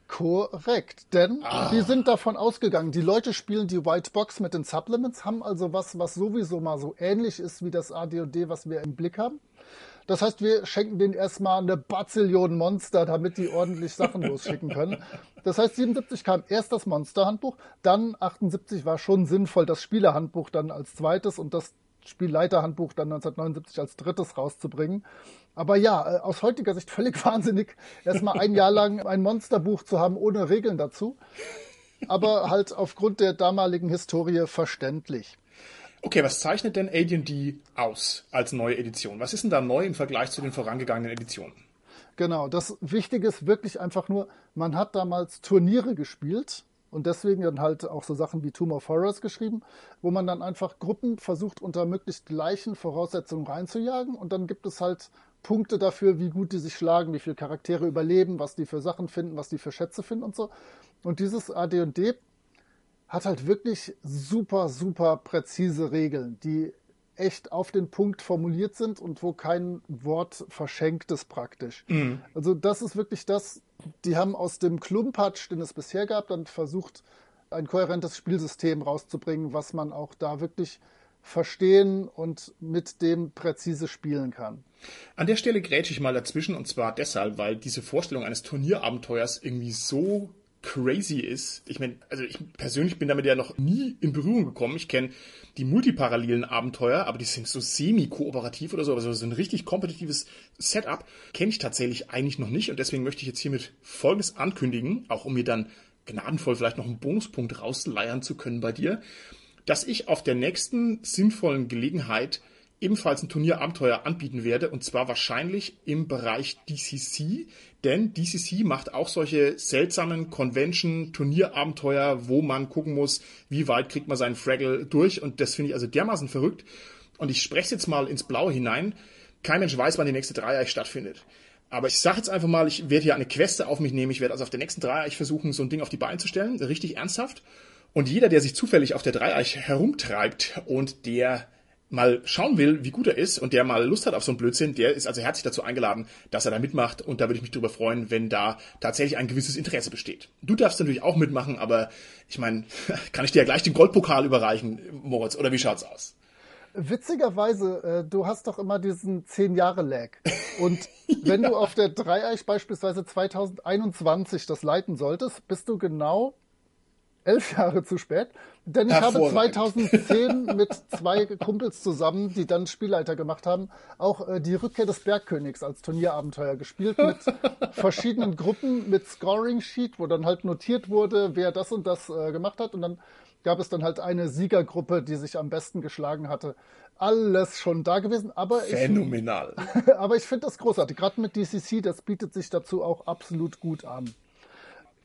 Korrekt, denn ah. die sind davon ausgegangen, die Leute spielen die White Box mit den Supplements, haben also was, was sowieso mal so ähnlich ist wie das ADOD, was wir im Blick haben. Das heißt, wir schenken denen erstmal eine Bazillion Monster, damit die ordentlich Sachen losschicken können. Das heißt, 77 kam erst das Monsterhandbuch, dann 78 war schon sinnvoll, das Spielerhandbuch dann als zweites und das Spielleiterhandbuch dann 1979 als drittes rauszubringen. Aber ja, äh, aus heutiger Sicht völlig wahnsinnig, erstmal ein Jahr lang ein Monsterbuch zu haben ohne Regeln dazu. Aber halt aufgrund der damaligen Historie verständlich.
Okay, was zeichnet denn AD&D aus als neue Edition? Was ist denn da neu im Vergleich zu den vorangegangenen Editionen?
Genau, das Wichtige ist wirklich einfach nur, man hat damals Turniere gespielt und deswegen dann halt auch so Sachen wie Tomb of Horrors geschrieben, wo man dann einfach Gruppen versucht unter möglichst gleichen Voraussetzungen reinzujagen und dann gibt es halt Punkte dafür, wie gut die sich schlagen, wie viele Charaktere überleben, was die für Sachen finden, was die für Schätze finden und so. Und dieses AD&D hat halt wirklich super, super präzise Regeln, die echt auf den Punkt formuliert sind und wo kein Wort verschenkt ist praktisch. Mhm. Also das ist wirklich das, die haben aus dem Klumpatsch, den es bisher gab, dann versucht, ein kohärentes Spielsystem rauszubringen, was man auch da wirklich verstehen und mit dem präzise spielen kann.
An der Stelle grätsche ich mal dazwischen und zwar deshalb, weil diese Vorstellung eines Turnierabenteuers irgendwie so crazy ist. Ich meine, also ich persönlich bin damit ja noch nie in Berührung gekommen. Ich kenne die multiparallelen Abenteuer, aber die sind so semi-kooperativ oder so, also so ein richtig kompetitives Setup kenne ich tatsächlich eigentlich noch nicht und deswegen möchte ich jetzt hiermit Folgendes ankündigen, auch um mir dann gnadenvoll vielleicht noch einen Bonuspunkt rausleiern zu können bei dir, dass ich auf der nächsten sinnvollen Gelegenheit ebenfalls ein Turnierabenteuer anbieten werde und zwar wahrscheinlich im Bereich DCC, denn DCC macht auch solche seltsamen Convention-Turnierabenteuer, wo man gucken muss, wie weit kriegt man seinen Fraggle durch und das finde ich also dermaßen verrückt und ich spreche jetzt mal ins Blaue hinein. Kein Mensch weiß, wann die nächste Dreieich stattfindet. Aber ich sage jetzt einfach mal, ich werde hier eine Queste auf mich nehmen. Ich werde also auf der nächsten Dreieich versuchen, so ein Ding auf die Beine zu stellen, richtig ernsthaft. Und jeder, der sich zufällig auf der Dreieich herumtreibt und der mal schauen will, wie gut er ist und der mal Lust hat auf so einen Blödsinn, der ist also herzlich dazu eingeladen, dass er da mitmacht und da würde ich mich darüber freuen, wenn da tatsächlich ein gewisses Interesse besteht. Du darfst natürlich auch mitmachen, aber ich meine, kann ich dir ja gleich den Goldpokal überreichen, Moritz, oder wie schaut's aus?
Witzigerweise, äh, du hast doch immer diesen 10 Jahre Lag. Und wenn ja. du auf der Dreieich beispielsweise 2021 das leiten solltest, bist du genau elf Jahre zu spät. Denn ich habe 2010 mit zwei Kumpels zusammen, die dann Spielleiter gemacht haben, auch äh, die Rückkehr des Bergkönigs als Turnierabenteuer gespielt mit verschiedenen Gruppen mit Scoring Sheet, wo dann halt notiert wurde, wer das und das äh, gemacht hat. Und dann gab es dann halt eine Siegergruppe, die sich am besten geschlagen hatte. Alles schon da gewesen, aber
Phänomenal.
Ich, aber ich finde das großartig. Gerade mit DCC, das bietet sich dazu auch absolut gut an.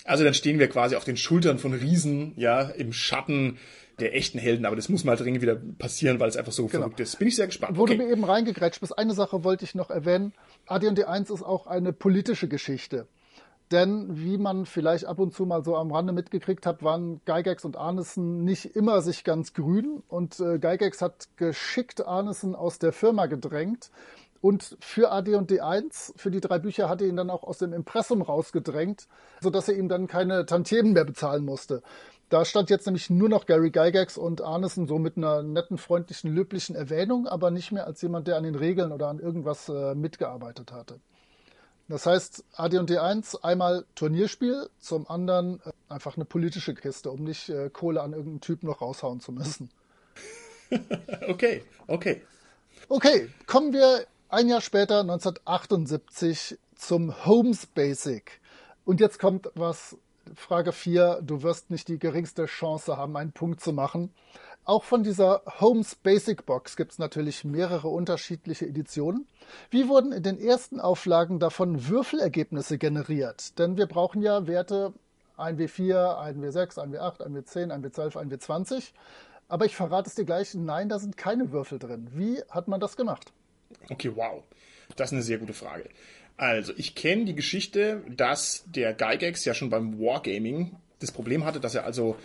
Also dann stehen wir quasi auf den Schultern von Riesen, ja, im Schatten der echten Helden, aber das muss mal dringend wieder passieren, weil es einfach so genau. verrückt ist. Bin ich sehr gespannt.
Wo okay. du mir eben reingegrätscht bist, eine Sache wollte ich noch erwähnen. AD&D 1 ist auch eine politische Geschichte. Denn wie man vielleicht ab und zu mal so am Rande mitgekriegt hat, waren Gygax und Arneson nicht immer sich ganz grün. Und äh, Gygax hat geschickt Arneson aus der Firma gedrängt. Und für AD&D 1, für die drei Bücher, hat er ihn dann auch aus dem Impressum rausgedrängt, sodass er ihm dann keine Tantiemen mehr bezahlen musste. Da stand jetzt nämlich nur noch Gary Gygax und Arneson so mit einer netten, freundlichen, löblichen Erwähnung, aber nicht mehr als jemand, der an den Regeln oder an irgendwas äh, mitgearbeitet hatte. Das heißt, AD&D 1 einmal Turnierspiel, zum anderen äh, einfach eine politische Kiste, um nicht äh, Kohle an irgendeinen Typ noch raushauen zu müssen.
okay, okay.
Okay, kommen wir ein Jahr später, 1978, zum Holmes Basic. Und jetzt kommt was, Frage 4, du wirst nicht die geringste Chance haben, einen Punkt zu machen. Auch von dieser Holmes Basic Box gibt es natürlich mehrere unterschiedliche Editionen. Wie wurden in den ersten Auflagen davon Würfelergebnisse generiert? Denn wir brauchen ja Werte 1W4, 1W6, 1W8, 1W10, 1W12, 1W20. Aber ich verrate es dir gleich, nein, da sind keine Würfel drin. Wie hat man das gemacht?
Okay, wow. Das ist eine sehr gute Frage. Also, ich kenne die Geschichte, dass der Gygax ja schon beim Wargaming das Problem hatte, dass er also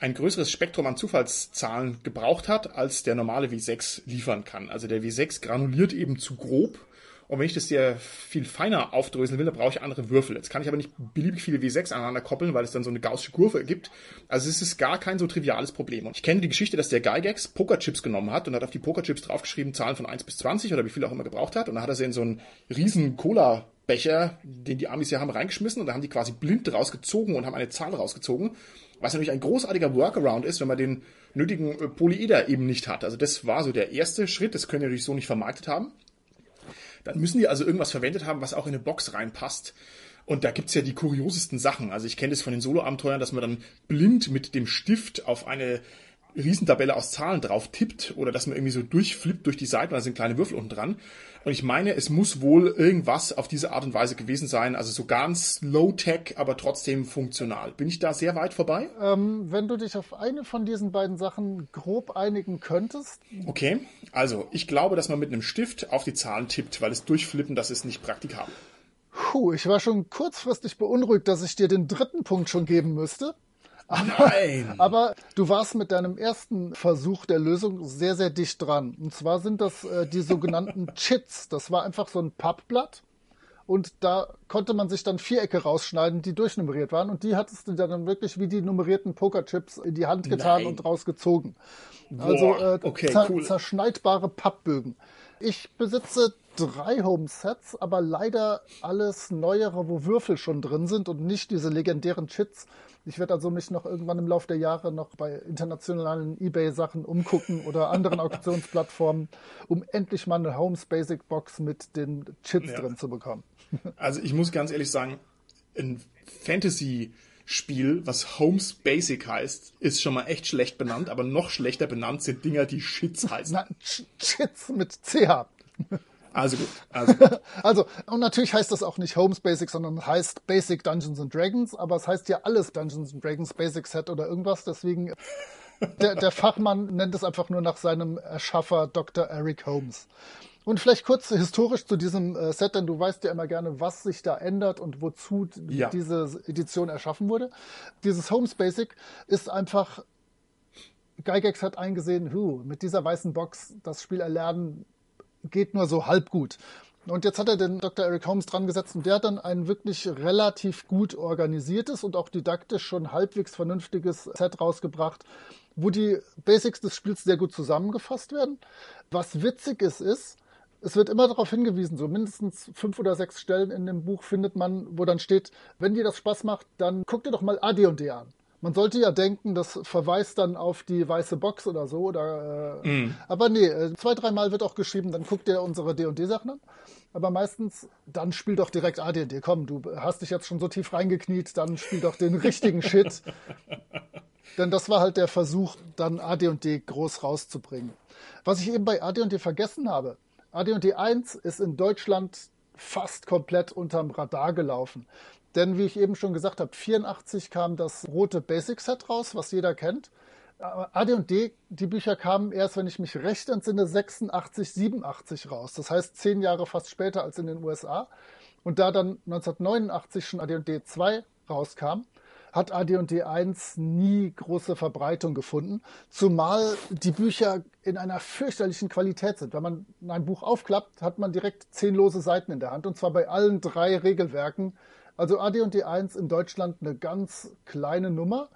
ein größeres Spektrum an Zufallszahlen gebraucht hat, als der normale W6 liefern kann. Also der W6 granuliert eben zu grob. Und wenn ich das sehr viel feiner aufdröseln will, dann brauche ich andere Würfel. Jetzt kann ich aber nicht beliebig viele W6 aneinander koppeln, weil es dann so eine gaussische Kurve ergibt. Also es ist gar kein so triviales Problem. Und ich kenne die Geschichte, dass der Gygax Pokerchips genommen hat und hat auf die Pokerchips draufgeschrieben, Zahlen von 1 bis 20 oder wie viel auch immer gebraucht hat. Und dann hat er sie in so einen riesen Cola Becher, den die Amis ja haben, reingeschmissen und da haben die quasi blind rausgezogen und haben eine Zahl rausgezogen. Was natürlich ein großartiger Workaround ist, wenn man den nötigen äh, Polyeder eben nicht hat. Also das war so der erste Schritt. Das können die natürlich so nicht vermarktet haben. Dann müssen die also irgendwas verwendet haben, was auch in eine Box reinpasst. Und da gibt's ja die kuriosesten Sachen. Also ich kenne das von den Solo-Abenteuern, dass man dann blind mit dem Stift auf eine Riesentabelle aus Zahlen drauf tippt oder dass man irgendwie so durchflippt durch die Seiten, da sind kleine Würfel unten dran. Und ich meine, es muss wohl irgendwas auf diese Art und Weise gewesen sein. Also so ganz low-tech, aber trotzdem funktional. Bin ich da sehr weit vorbei?
Ähm, wenn du dich auf eine von diesen beiden Sachen grob einigen könntest.
Okay, also ich glaube, dass man mit einem Stift auf die Zahlen tippt, weil es durchflippen, das ist nicht praktikabel.
Puh, ich war schon kurzfristig beunruhigt, dass ich dir den dritten Punkt schon geben müsste.
Nein!
Aber du warst mit deinem ersten Versuch der Lösung sehr, sehr dicht dran. Und zwar sind das äh, die sogenannten Chits. Das war einfach so ein Pappblatt. Und da konnte man sich dann Vierecke rausschneiden, die durchnummeriert waren. Und die hattest du dann wirklich wie die nummerierten Pokerchips in die Hand getan
Nein.
und rausgezogen. Also äh,
okay,
zer
cool.
zerschneidbare Pappbögen. Ich besitze drei Home-Sets, aber leider alles neuere, wo Würfel schon drin sind und nicht diese legendären Chits. Ich werde also mich noch irgendwann im Laufe der Jahre noch bei internationalen Ebay-Sachen umgucken oder anderen Auktionsplattformen, um endlich mal eine Homes Basic Box mit den Chits
Ja.
drin zu bekommen.
Also ich muss ganz ehrlich sagen, ein Fantasy-Spiel, was Homes Basic heißt, ist schon mal echt schlecht benannt, aber noch schlechter benannt sind Dinger, die Shits heißen.
Ch Chits mit CH.
Also gut, also gut.
Also, und natürlich heißt das auch nicht Homes Basic, sondern heißt Basic Dungeons and Dragons, aber es heißt ja alles Dungeons and Dragons Basic Set oder irgendwas, deswegen der, der Fachmann nennt es einfach nur nach seinem Erschaffer Dr. Eric Holmes. Und vielleicht kurz historisch zu diesem äh, Set, denn du weißt ja immer gerne, was sich da ändert und wozu
Ja.
diese Edition erschaffen wurde. Dieses Homes Basic ist einfach, Gygax hat eingesehen, hu, mit dieser weißen Box das Spiel erlernen geht nur so halb gut. Und jetzt hat er den Dr. Eric Holmes dran gesetzt und der hat dann ein wirklich relativ gut organisiertes und auch didaktisch schon halbwegs vernünftiges Set rausgebracht, wo die Basics des Spiels sehr gut zusammengefasst werden. Was witzig ist, ist, es wird immer darauf hingewiesen, so mindestens fünf oder sechs Stellen in dem Buch findet man, wo dann steht, wenn dir das Spaß macht, dann guck dir doch mal AD&D an. Man sollte ja denken, das verweist dann auf die weiße Box oder so, oder, äh, aber nee, äh, zwei, dreimal wird auch geschrieben, dann guck dir unsere D&D-Sachen an. Aber meistens, dann spiel doch direkt AD&D. Komm, du hast dich jetzt schon so tief reingekniet, dann spiel doch den richtigen Shit. Denn das war halt der Versuch, dann AD&D groß rauszubringen. Was ich eben bei AD&D vergessen habe, AD&D 1 ist in Deutschland fast komplett unterm Radar gelaufen. Denn wie ich eben schon gesagt habe, 84 kam das rote Basic Set raus, was jeder kennt. Aber AD&D, die Bücher kamen erst, wenn ich mich recht entsinne, 86, 87 raus. Das heißt zehn Jahre fast später als in den USA. Und da dann 1989 schon AD&D 2 rauskam, hat AD&D 1 nie große Verbreitung gefunden, zumal die Bücher in einer fürchterlichen Qualität sind. Wenn man ein Buch aufklappt, hat man direkt zehn lose Seiten in der Hand und zwar bei allen drei Regelwerken. Also AD&D 1 in Deutschland eine ganz kleine Nummer.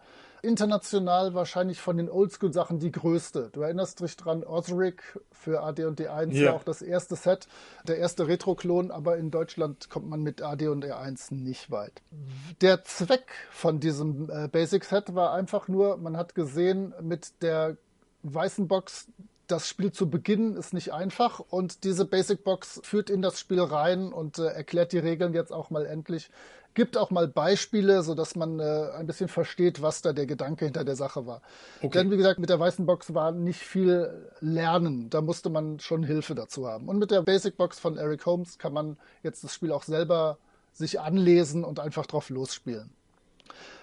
International wahrscheinlich von den Oldschool-Sachen die größte. Du erinnerst dich dran, Osric für AD&D 1
Ja.
war auch das erste Set, der erste Retro-Klon, aber in Deutschland kommt man mit AD&D 1 nicht weit. Der Zweck von diesem äh, Basic-Set war einfach nur, man hat gesehen, mit der weißen Box das Spiel zu beginnen ist nicht einfach und diese Basic Box führt in das Spiel rein und äh, erklärt die Regeln jetzt auch mal endlich. Gibt auch mal Beispiele, so dass man äh, ein bisschen versteht, was da der Gedanke hinter der Sache war.
Okay.
Denn wie gesagt, mit der weißen Box war nicht viel Lernen. Da musste man schon Hilfe dazu haben. Und mit der Basic Box von Eric Holmes kann man jetzt das Spiel auch selber sich anlesen und einfach drauf losspielen.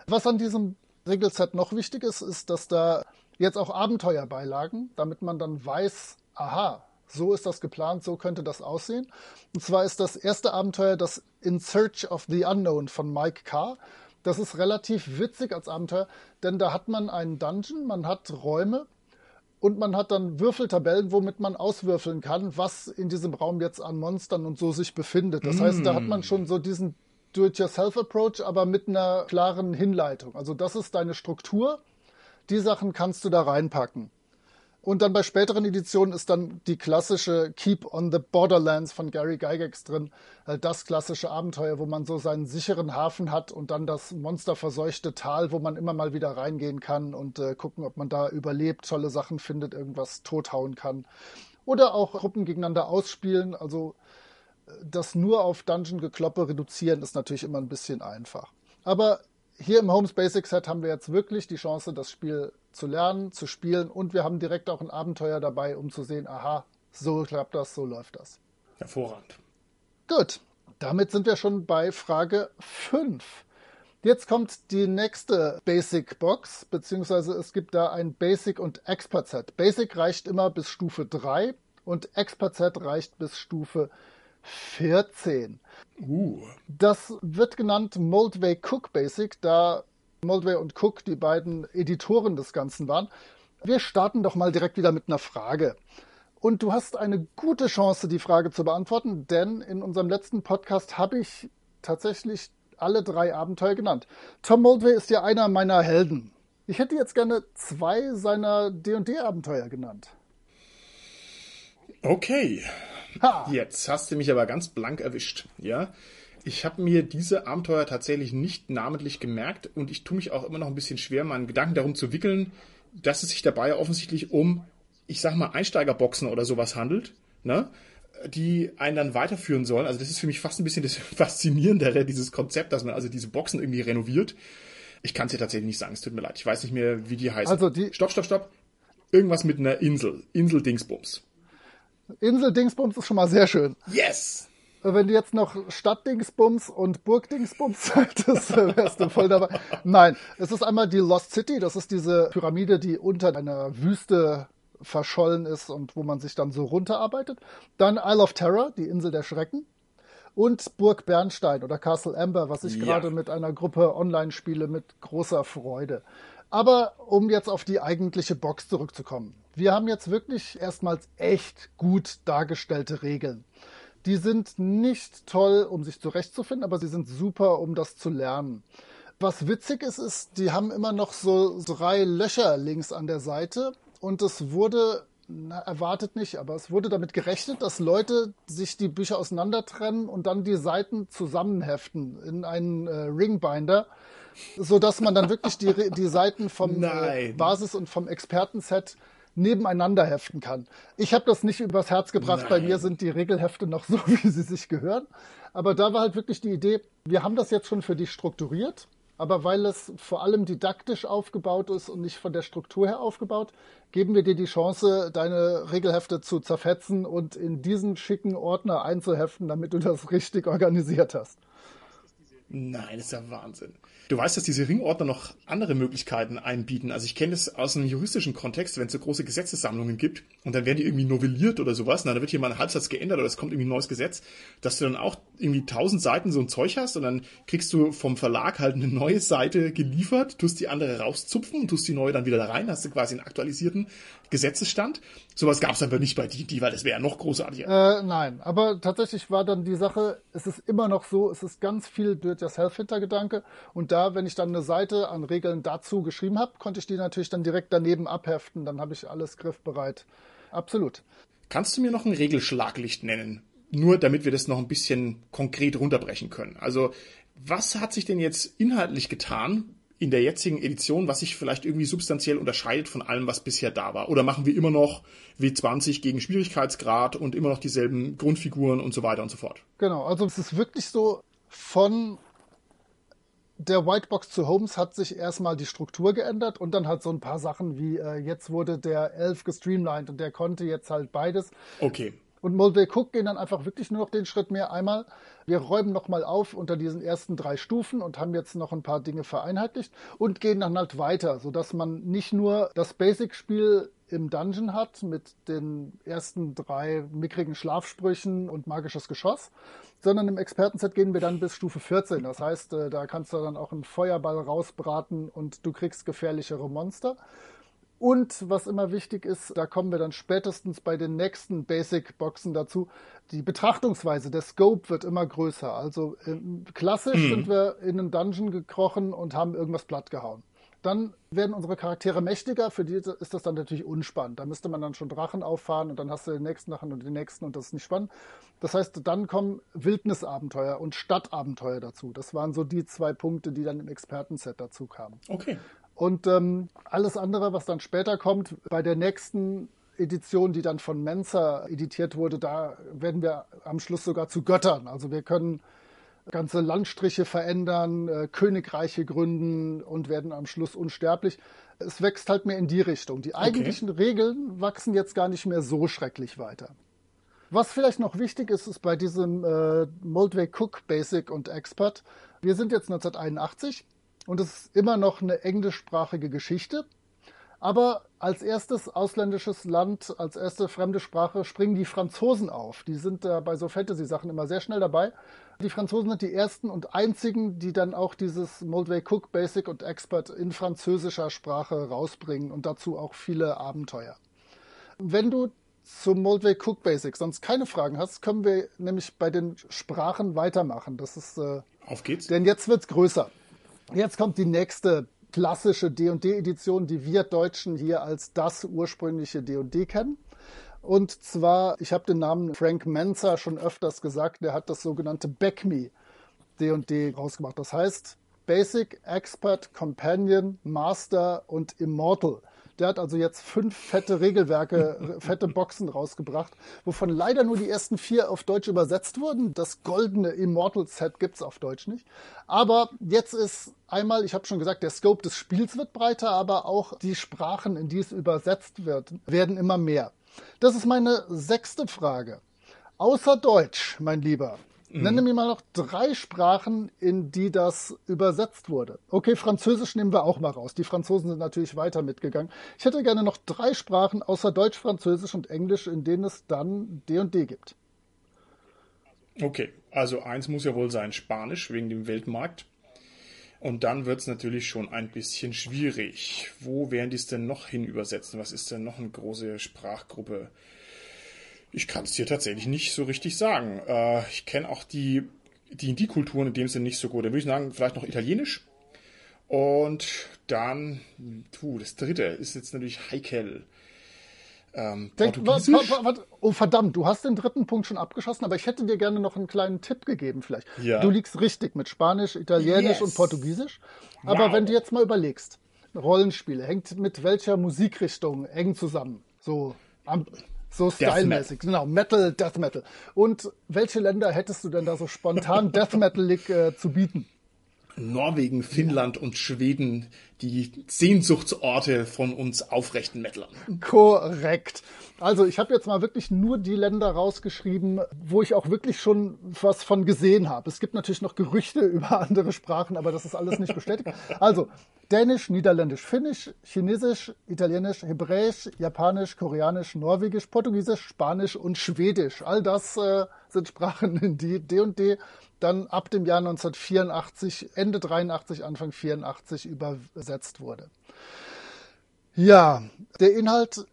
Was an diesem Regelset noch wichtig ist, ist, dass da jetzt auch Abenteuer beilagen, damit man dann weiß, aha, so ist das geplant, so könnte das aussehen. Und zwar ist das erste Abenteuer das In Search of the Unknown von Mike Carr. Das ist relativ witzig als Abenteuer, denn da hat man einen Dungeon, man hat Räume und man hat dann Würfeltabellen, womit man auswürfeln kann, was in diesem Raum jetzt an Monstern und so sich befindet. Das heißt, da hat man schon so diesen Do-it-yourself-Approach, aber mit einer klaren Hinleitung. Also das ist deine Struktur. Die Sachen kannst du da reinpacken. Und dann bei späteren Editionen ist dann die klassische Keep on the Borderlands von Gary Gygax drin. Halt Das klassische Abenteuer, wo man so seinen sicheren Hafen hat und dann das monsterverseuchte Tal, wo man immer mal wieder reingehen kann und äh, gucken, ob man da überlebt, tolle Sachen findet, irgendwas tothauen kann. Oder auch Gruppen gegeneinander ausspielen. Also äh, das nur auf Dungeon-Gekloppe reduzieren ist natürlich immer ein bisschen einfach. Aber hier im Homes Basic Set haben wir jetzt wirklich die Chance, das Spiel zu lernen, zu spielen und wir haben direkt auch ein Abenteuer dabei, um zu sehen, aha, so klappt das, so läuft das.
Hervorragend.
Gut, damit sind wir schon bei Frage 5. Jetzt kommt die nächste Basic Box, beziehungsweise es gibt da ein Basic und Expert Set. Basic reicht immer bis Stufe 3 und Expert Set reicht bis Stufe 14.
Uh,
Das wird genannt Moldway Cook Basic, da Moldway und Cook die beiden Editoren des Ganzen waren. Wir starten doch mal direkt wieder mit einer Frage. Und du hast eine gute Chance, die Frage zu beantworten, denn in unserem letzten Podcast habe ich tatsächlich alle drei Abenteuer genannt. Tom Moldway ist ja einer meiner Helden. Ich hätte jetzt gerne zwei seiner D&D-Abenteuer genannt.
Okay. Ha. Jetzt hast du mich aber ganz blank erwischt, ja? Ich habe mir diese Abenteuer tatsächlich nicht namentlich gemerkt und ich tue mich auch immer noch ein bisschen schwer, meinen Gedanken darum zu wickeln, dass es sich dabei offensichtlich um, ich sag mal, Einsteigerboxen oder sowas handelt, ne? die einen dann weiterführen sollen. Also das ist für mich fast ein bisschen das Faszinierendere, dieses Konzept, dass man also diese Boxen irgendwie renoviert. Ich kann es dir tatsächlich nicht sagen, es tut mir leid. Ich weiß nicht mehr, wie die heißen.
Also die
stopp, stopp, stopp. Irgendwas mit einer Insel. Insel Dingsbums.
Insel Dingsbums ist schon mal sehr schön.
Yes!
Wenn du jetzt noch Stadtdingsbums und Burgdingsbums hättest, wärst du voll dabei. Nein, es ist einmal die Lost City. Das ist diese Pyramide, die unter einer Wüste verschollen ist und wo man sich dann so runterarbeitet. Dann Isle of Terror, die Insel der Schrecken. Und Burg Bernstein oder Castle Amber, was ich ja. gerade mit einer Gruppe online spiele mit großer Freude. Aber um jetzt auf die eigentliche Box zurückzukommen. Wir haben jetzt wirklich erstmals echt gut dargestellte Regeln. Die sind nicht toll, um sich zurechtzufinden, aber sie sind super, um das zu lernen. Was witzig ist, ist, die haben immer noch so drei Löcher links an der Seite und es wurde na, erwartet nicht, aber es wurde damit gerechnet, dass Leute sich die Bücher auseinandertrennen und dann die Seiten zusammenheften in einen äh, Ringbinder, so dass man dann wirklich die, die Seiten vom äh, Basis- und vom Expertenset nebeneinander heften kann. Ich habe das nicht übers Herz gebracht. Nein. Bei mir sind die Regelhefte noch so, wie sie sich gehören. Aber da war halt wirklich die Idee, wir haben das jetzt schon für dich strukturiert. Aber weil es vor allem didaktisch aufgebaut ist und nicht von der Struktur her aufgebaut, geben wir dir die Chance, deine Regelhefte zu zerfetzen und in diesen schicken Ordner einzuheften, damit du das richtig organisiert hast.
Nein, das ist ja Wahnsinn. Du weißt, dass diese Ringordner noch andere Möglichkeiten einbieten. Also ich kenne das aus einem juristischen Kontext, wenn es so große Gesetzessammlungen gibt und dann werden die irgendwie novelliert oder sowas, na, dann wird hier mal ein Halbsatz geändert oder es kommt irgendwie ein neues Gesetz, dass du dann auch irgendwie tausend Seiten so ein Zeug hast und dann kriegst du vom Verlag halt eine neue Seite geliefert, tust die andere rauszupfen und tust die neue dann wieder da rein, hast du quasi einen aktualisierten Gesetzesstand. Sowas gab es einfach nicht bei D&D, weil das wäre ja noch großartiger.
Äh, nein, aber tatsächlich war dann die Sache, es ist immer noch so, es ist ganz viel Do-it-yourself-Hintergedanke und da, wenn ich dann eine Seite an Regeln dazu geschrieben habe, konnte ich die natürlich dann direkt daneben abheften. Dann habe ich alles griffbereit. Absolut.
Kannst du mir noch ein Regelschlaglicht nennen? Nur damit wir das noch ein bisschen konkret runterbrechen können. Also, was hat sich denn jetzt inhaltlich getan in der jetzigen Edition, was sich vielleicht irgendwie substanziell unterscheidet von allem, was bisher da war? Oder machen wir immer noch W20 gegen Schwierigkeitsgrad und immer noch dieselben Grundfiguren und so weiter und so fort?
Genau, also es ist wirklich so von der Whitebox zu Holmes hat sich erstmal die Struktur geändert und dann halt so ein paar Sachen wie äh, jetzt wurde der Elf gestreamlined und der konnte jetzt halt beides.
Okay.
Und Mulder Cook gehen dann einfach wirklich nur noch den Schritt mehr. Einmal, wir räumen nochmal auf unter diesen ersten drei Stufen und haben jetzt noch ein paar Dinge vereinheitlicht und gehen dann halt weiter, sodass man nicht nur das Basic-Spiel im Dungeon hat mit den ersten drei mickrigen Schlafsprüchen und magisches Geschoss, sondern im Expertenset gehen wir dann bis Stufe 14. Das heißt, äh, da kannst du dann auch einen Feuerball rausbraten und du kriegst gefährlichere Monster. Und was immer wichtig ist, da kommen wir dann spätestens bei den nächsten Basic-Boxen dazu, die Betrachtungsweise, der Scope wird immer größer. Also äh, klassisch mhm. sind wir in einen Dungeon gekrochen und haben irgendwas plattgehauen. Dann werden unsere Charaktere mächtiger, für die ist das dann natürlich unspannend. Da müsste man dann schon Drachen auffahren und dann hast du den nächsten Drachen und den nächsten und das ist nicht spannend. Das heißt, dann kommen Wildnisabenteuer und Stadtabenteuer dazu. Das waren so die zwei Punkte, die dann im Expertenset dazu kamen.
Okay.
Und ähm, alles andere, was dann später kommt, bei der nächsten Edition, die dann von Mensa editiert wurde, da werden wir am Schluss sogar zu Göttern. Also wir können ganze Landstriche verändern, äh, Königreiche gründen und werden am Schluss unsterblich. Es wächst halt mehr in die Richtung. Die eigentlichen okay. Regeln wachsen jetzt gar nicht mehr so schrecklich weiter. Was vielleicht noch wichtig ist, ist bei diesem äh, Moldway Cook Basic und Expert. Wir sind jetzt 1981 und es ist immer noch eine englischsprachige Geschichte. Aber als erstes ausländisches Land, als erste fremde Sprache springen die Franzosen auf. Die sind da bei so Fantasy-Sachen immer sehr schnell dabei Die Franzosen sind die ersten und einzigen, die dann auch dieses Moldway Cook Basic und Expert in französischer Sprache rausbringen und dazu auch viele Abenteuer. Wenn du zum Moldway Cook Basic sonst keine Fragen hast, können wir nämlich bei den Sprachen weitermachen. Das ist
äh, auf geht's.
Denn jetzt wird's größer. Jetzt kommt die nächste klassische D&D-Edition, die wir Deutschen hier als das ursprüngliche D&D kennen. Und zwar, ich habe den Namen Frank Menzer schon öfters gesagt, der hat das sogenannte BackMe D&D rausgemacht. Das heißt Basic, Expert, Companion, Master und Immortal. Der hat also jetzt fünf fette Regelwerke, fette Boxen rausgebracht, wovon leider nur die ersten vier auf Deutsch übersetzt wurden. Das goldene Immortal Set gibt's auf Deutsch nicht. Aber jetzt ist einmal, ich habe schon gesagt, der Scope des Spiels wird breiter, aber auch die Sprachen, in die es übersetzt wird, werden immer mehr. Das ist meine sechste Frage. Außer Deutsch, mein Lieber, Mhm. Nenne mir mal noch drei Sprachen, in die das übersetzt wurde. Okay, Französisch nehmen wir auch mal raus. Die Franzosen sind natürlich weiter mitgegangen. Ich hätte gerne noch drei Sprachen außer Deutsch, Französisch und Englisch, in denen es dann D und D gibt.
Okay, also eins muss ja wohl sein Spanisch wegen dem Weltmarkt. Und dann wird es natürlich schon ein bisschen schwierig. Wo werden die es denn noch hin übersetzen? Was ist denn noch eine große Sprachgruppe? Ich kann es dir tatsächlich nicht so richtig sagen. Äh, ich kenne auch die, die, die Kulturen in dem Sinne nicht so gut. Da würde ich sagen, vielleicht noch Italienisch. Und dann, puh, das dritte ist jetzt natürlich heikel.
Ähm, Denk, was, was, was, oh verdammt, du hast den dritten Punkt schon abgeschossen, aber ich hätte dir gerne noch einen kleinen Tipp gegeben vielleicht. Ja. Du liegst richtig mit Spanisch, Italienisch yes. und Portugiesisch. Aber wow. wenn du jetzt mal überlegst, Rollenspiele hängt mit welcher Musikrichtung eng zusammen? So am, so stylmäßig, genau. Metal, Death Metal. Und welche Länder hättest du denn da so spontan Death Metalig äh, zu bieten?
Norwegen, Finnland und Schweden die Sehnsuchtsorte von uns aufrechten Mettlern.
Korrekt. Also ich habe jetzt mal wirklich nur die Länder rausgeschrieben, wo ich auch wirklich schon was von gesehen habe. Es gibt natürlich noch Gerüchte über andere Sprachen, aber das ist alles nicht bestätigt. Also Dänisch, Niederländisch, Finnisch, Chinesisch, Italienisch, Hebräisch, Japanisch, Koreanisch, Norwegisch, Portugiesisch, Spanisch und Schwedisch. All das äh, Sprachen, in die D&D dann ab dem Jahr 1984, Ende 83, Anfang 84 übersetzt wurde. Ja, der Inhalt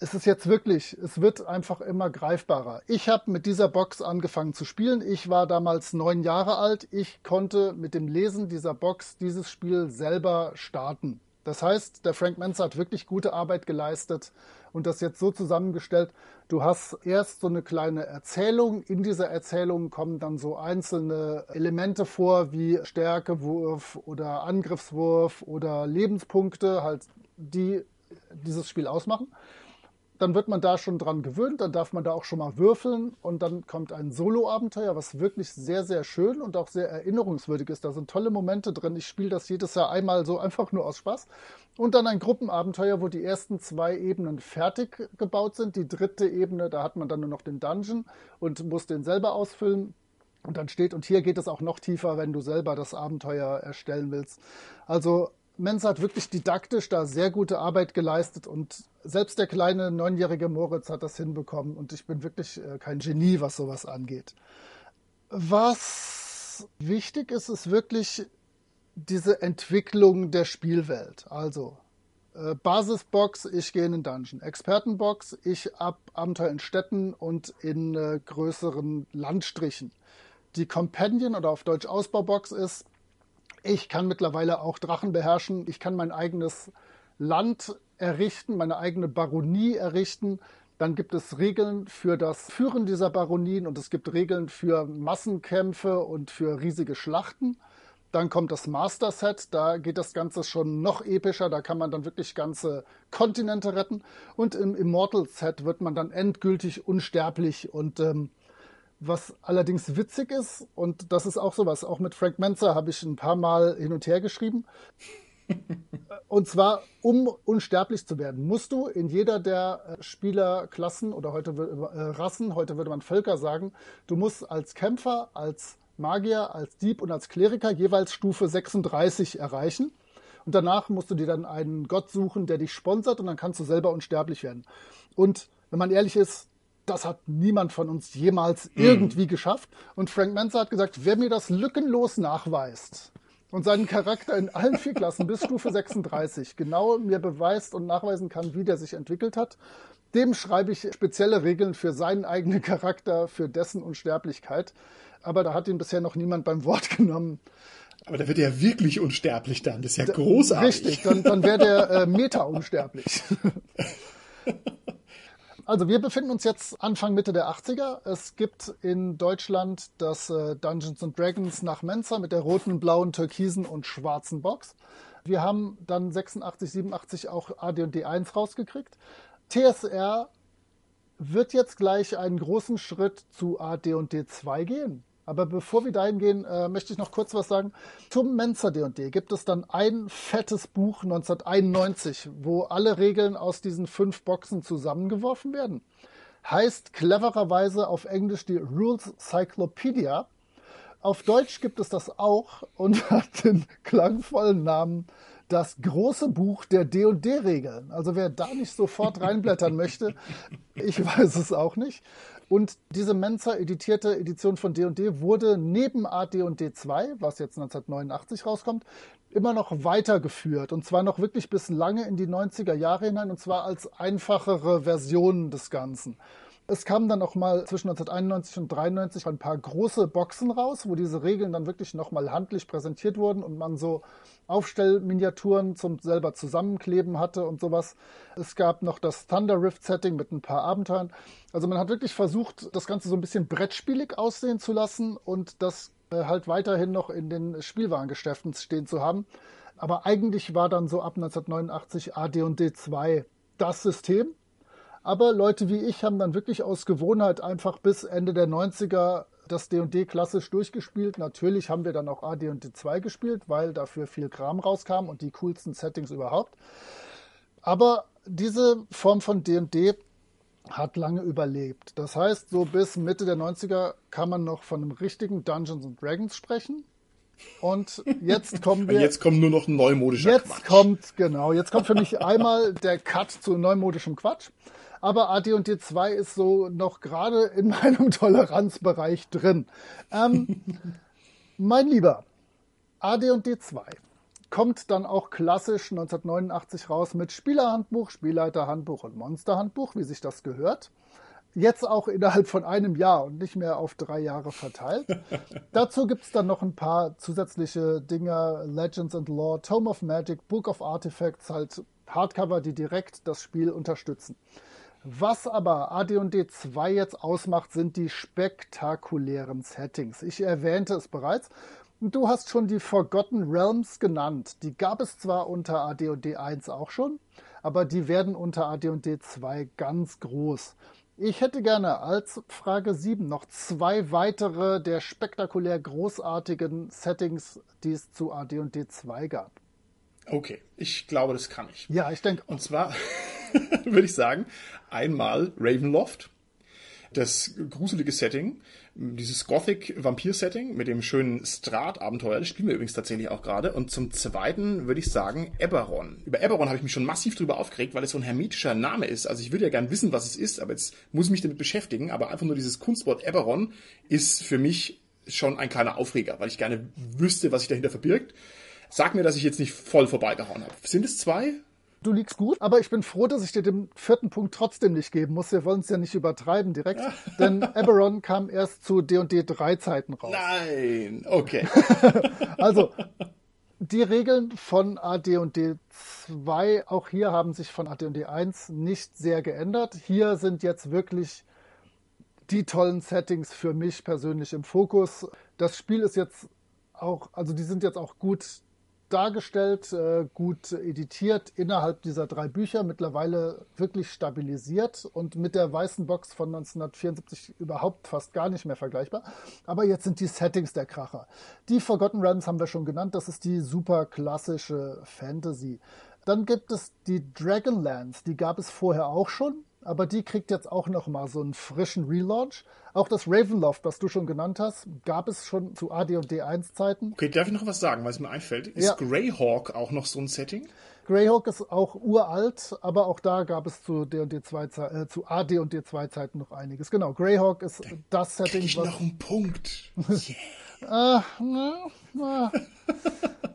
ist es jetzt wirklich, es wird einfach immer greifbarer. Ich habe mit dieser Box angefangen zu spielen. Ich war damals neun Jahre alt. Ich konnte mit dem Lesen dieser Box dieses Spiel selber starten. Das heißt, der Frank Menzer hat wirklich gute Arbeit geleistet und das jetzt so zusammengestellt. Du hast erst so eine kleine Erzählung. In dieser Erzählung kommen dann so einzelne Elemente vor, wie Stärkewurf oder Angriffswurf oder Lebenspunkte, halt, die dieses Spiel ausmachen dann wird man da schon dran gewöhnt, dann darf man da auch schon mal würfeln und dann kommt ein Solo-Abenteuer, was wirklich sehr, sehr schön und auch sehr erinnerungswürdig ist. Da sind tolle Momente drin. Ich spiele das jedes Jahr einmal so einfach nur aus Spaß. Und dann ein Gruppenabenteuer, wo die ersten zwei Ebenen fertig gebaut sind. Die dritte Ebene, da hat man dann nur noch den Dungeon und muss den selber ausfüllen. Und dann steht, und hier geht es auch noch tiefer, wenn du selber das Abenteuer erstellen willst. Also Mensa hat wirklich didaktisch da sehr gute Arbeit geleistet und selbst der kleine neunjährige Moritz hat das hinbekommen und ich bin wirklich äh, kein Genie, was sowas angeht. Was wichtig ist, ist wirklich diese Entwicklung der Spielwelt. Also äh, Basisbox, ich gehe in den Dungeon. Expertenbox, ich ab Abenteuer in Städten und in äh, größeren Landstrichen. Die Companion oder auf Deutsch Ausbaubox ist, ich kann mittlerweile auch Drachen beherrschen. Ich kann mein eigenes Land errichten, meine eigene Baronie errichten. Dann gibt es Regeln für das Führen dieser Baronien und es gibt Regeln für Massenkämpfe und für riesige Schlachten. Dann kommt das Master Set, da geht das Ganze schon noch epischer, da kann man dann wirklich ganze Kontinente retten. Und im Immortal Set wird man dann endgültig unsterblich und ähm, was allerdings witzig ist, und das ist auch sowas, auch mit Frank Menzer habe ich ein paar Mal hin und her geschrieben. und zwar, um unsterblich zu werden, musst du in jeder der äh, Spielerklassen oder heute äh, Rassen, heute würde man Völker sagen, du musst als Kämpfer, als Magier, als Dieb und als Kleriker jeweils Stufe 36 erreichen. Und danach musst du dir dann einen Gott suchen, der dich sponsert und dann kannst du selber unsterblich werden. Und wenn man ehrlich ist, das hat niemand von uns jemals mhm. irgendwie geschafft. Und Frank Menzer hat gesagt, wer mir das lückenlos nachweist und seinen Charakter in allen vier Klassen bis Stufe 36 genau mir beweist und nachweisen kann, wie der sich entwickelt hat, dem schreibe ich spezielle Regeln für seinen eigenen Charakter, für dessen Unsterblichkeit. Aber da hat ihn bisher noch niemand beim Wort genommen.
Aber da wird er wirklich unsterblich dann. Das ist ja großartig.
Richtig, dann, dann wäre der äh, Meta unsterblich. Also wir befinden uns jetzt Anfang Mitte der 80er. Es gibt in Deutschland das äh, Dungeons and Dragons nach Mensa mit der roten, blauen, türkisen und schwarzen Box. Wir haben dann 86, 87 auch AD&D 1 rausgekriegt. TSR wird jetzt gleich einen großen Schritt zu AD&D 2 gehen. Aber bevor wir dahin gehen, äh, möchte ich noch kurz was sagen. Zum Mensa D&D gibt es dann ein fettes Buch 1991, wo alle Regeln aus diesen fünf Boxen zusammengeworfen werden. Heißt clevererweise auf Englisch die Rules Cyclopedia. Auf Deutsch gibt es das auch und hat den klangvollen Namen das große Buch der D&D-Regeln. Also wer da nicht sofort reinblättern möchte, ich weiß es auch nicht. Und diese Mensa editierte Edition von D&D wurde neben AD&D 2, was jetzt 1989 rauskommt, immer noch weitergeführt. Und zwar noch wirklich bis lange in die 90er Jahre hinein. Und zwar als einfachere Version des Ganzen. Es kamen dann noch mal zwischen 1991 und 1993 ein paar große Boxen raus, wo diese Regeln dann wirklich noch mal handlich präsentiert wurden und man so Aufstellminiaturen zum selber zusammenkleben hatte und sowas. Es gab noch das Thunder Rift Setting mit ein paar Abenteuern. Also man hat wirklich versucht, das Ganze so ein bisschen brettspielig aussehen zu lassen und das äh, halt weiterhin noch in den Spielwarengeschäften stehen zu haben. Aber eigentlich war dann so ab 1989 AD&D 2 das System aber Leute wie ich haben dann wirklich aus Gewohnheit einfach bis Ende der 90er das D&D klassisch durchgespielt. Natürlich haben wir dann auch AD&D 2 gespielt, weil dafür viel Kram rauskam und die coolsten Settings überhaupt. Aber diese Form von D&D hat lange überlebt. Das heißt, so bis Mitte der 90er kann man noch von einem richtigen Dungeons and Dragons sprechen. Und jetzt kommen wir.
Jetzt kommt nur noch ein neumodischer
jetzt
Quatsch.
Jetzt kommt, genau, jetzt kommt für mich einmal der Cut zu neumodischem Quatsch aber AD&D 2 ist so noch gerade in meinem Toleranzbereich drin. Ähm, mein Lieber, AD&D 2 kommt dann auch klassisch 1989 raus mit Spielerhandbuch, Spielleiterhandbuch und Monsterhandbuch, wie sich das gehört. Jetzt auch innerhalb von einem Jahr und nicht mehr auf drei Jahre verteilt. Dazu gibt es dann noch ein paar zusätzliche Dinge, Legends and Lore, Tome of Magic, Book of Artifacts, halt Hardcover, die direkt das Spiel unterstützen. Was aber AD&D 2 jetzt ausmacht, sind die spektakulären Settings. Ich erwähnte es bereits. Du hast schon die Forgotten Realms genannt. Die gab es zwar unter AD&D 1 auch schon, aber die werden unter AD&D 2 ganz groß. Ich hätte gerne als Frage 7 noch zwei weitere der spektakulär großartigen Settings, die es zu AD&D 2 gab.
Okay, ich glaube, das kann ich.
Ja, ich denke.
Und zwar würde ich sagen, einmal Ravenloft, das gruselige Setting, dieses Gothic-Vampir-Setting mit dem schönen Strat-Abenteuer, das spielen wir übrigens tatsächlich auch gerade. Und zum Zweiten würde ich sagen Eberron. Über Eberron habe ich mich schon massiv drüber aufgeregt, weil es so ein hermetischer Name ist. Also ich würde ja gern wissen, was es ist, aber jetzt muss ich mich damit beschäftigen. Aber einfach nur dieses Kunstwort Eberron ist für mich schon ein kleiner Aufreger, weil ich gerne wüsste, was sich dahinter verbirgt. Sag mir, dass ich jetzt nicht voll vorbeigehauen habe. Sind es zwei?
Du liegst gut, aber ich bin froh, dass ich dir den vierten Punkt trotzdem nicht geben muss. Wir wollen es ja nicht übertreiben direkt, denn Eberron kam erst zu D&D 3 Zeiten raus.
Nein, okay.
also, die Regeln von AD&D 2, auch hier haben sich von AD&D 1 nicht sehr geändert. Hier sind jetzt wirklich die tollen Settings für mich persönlich im Fokus. Das Spiel ist jetzt auch, also die sind jetzt auch gut dargestellt, äh, gut editiert innerhalb dieser drei Bücher, mittlerweile wirklich stabilisiert und mit der weißen Box von 1974 überhaupt fast gar nicht mehr vergleichbar. Aber jetzt sind die Settings der Kracher. Die Forgotten Realms haben wir schon genannt, das ist die super klassische Fantasy. Dann gibt es die Dragonlands, die gab es vorher auch schon. Aber die kriegt jetzt auch noch mal so einen frischen Relaunch. Auch das Ravenloft, was du schon genannt hast, gab es schon zu AD und D1 Zeiten.
Okay, darf ich noch was sagen, weil es mir einfällt? Ist
Ja.
Greyhawk auch noch so ein Setting?
Greyhawk ist auch uralt, aber auch da gab es zu D und D2 Ze- äh, zu AD und D2 Zeiten noch einiges. Genau, Greyhawk ist das
Krieg
Setting,
ich
was
noch einen Punkt.
Ah, na, na,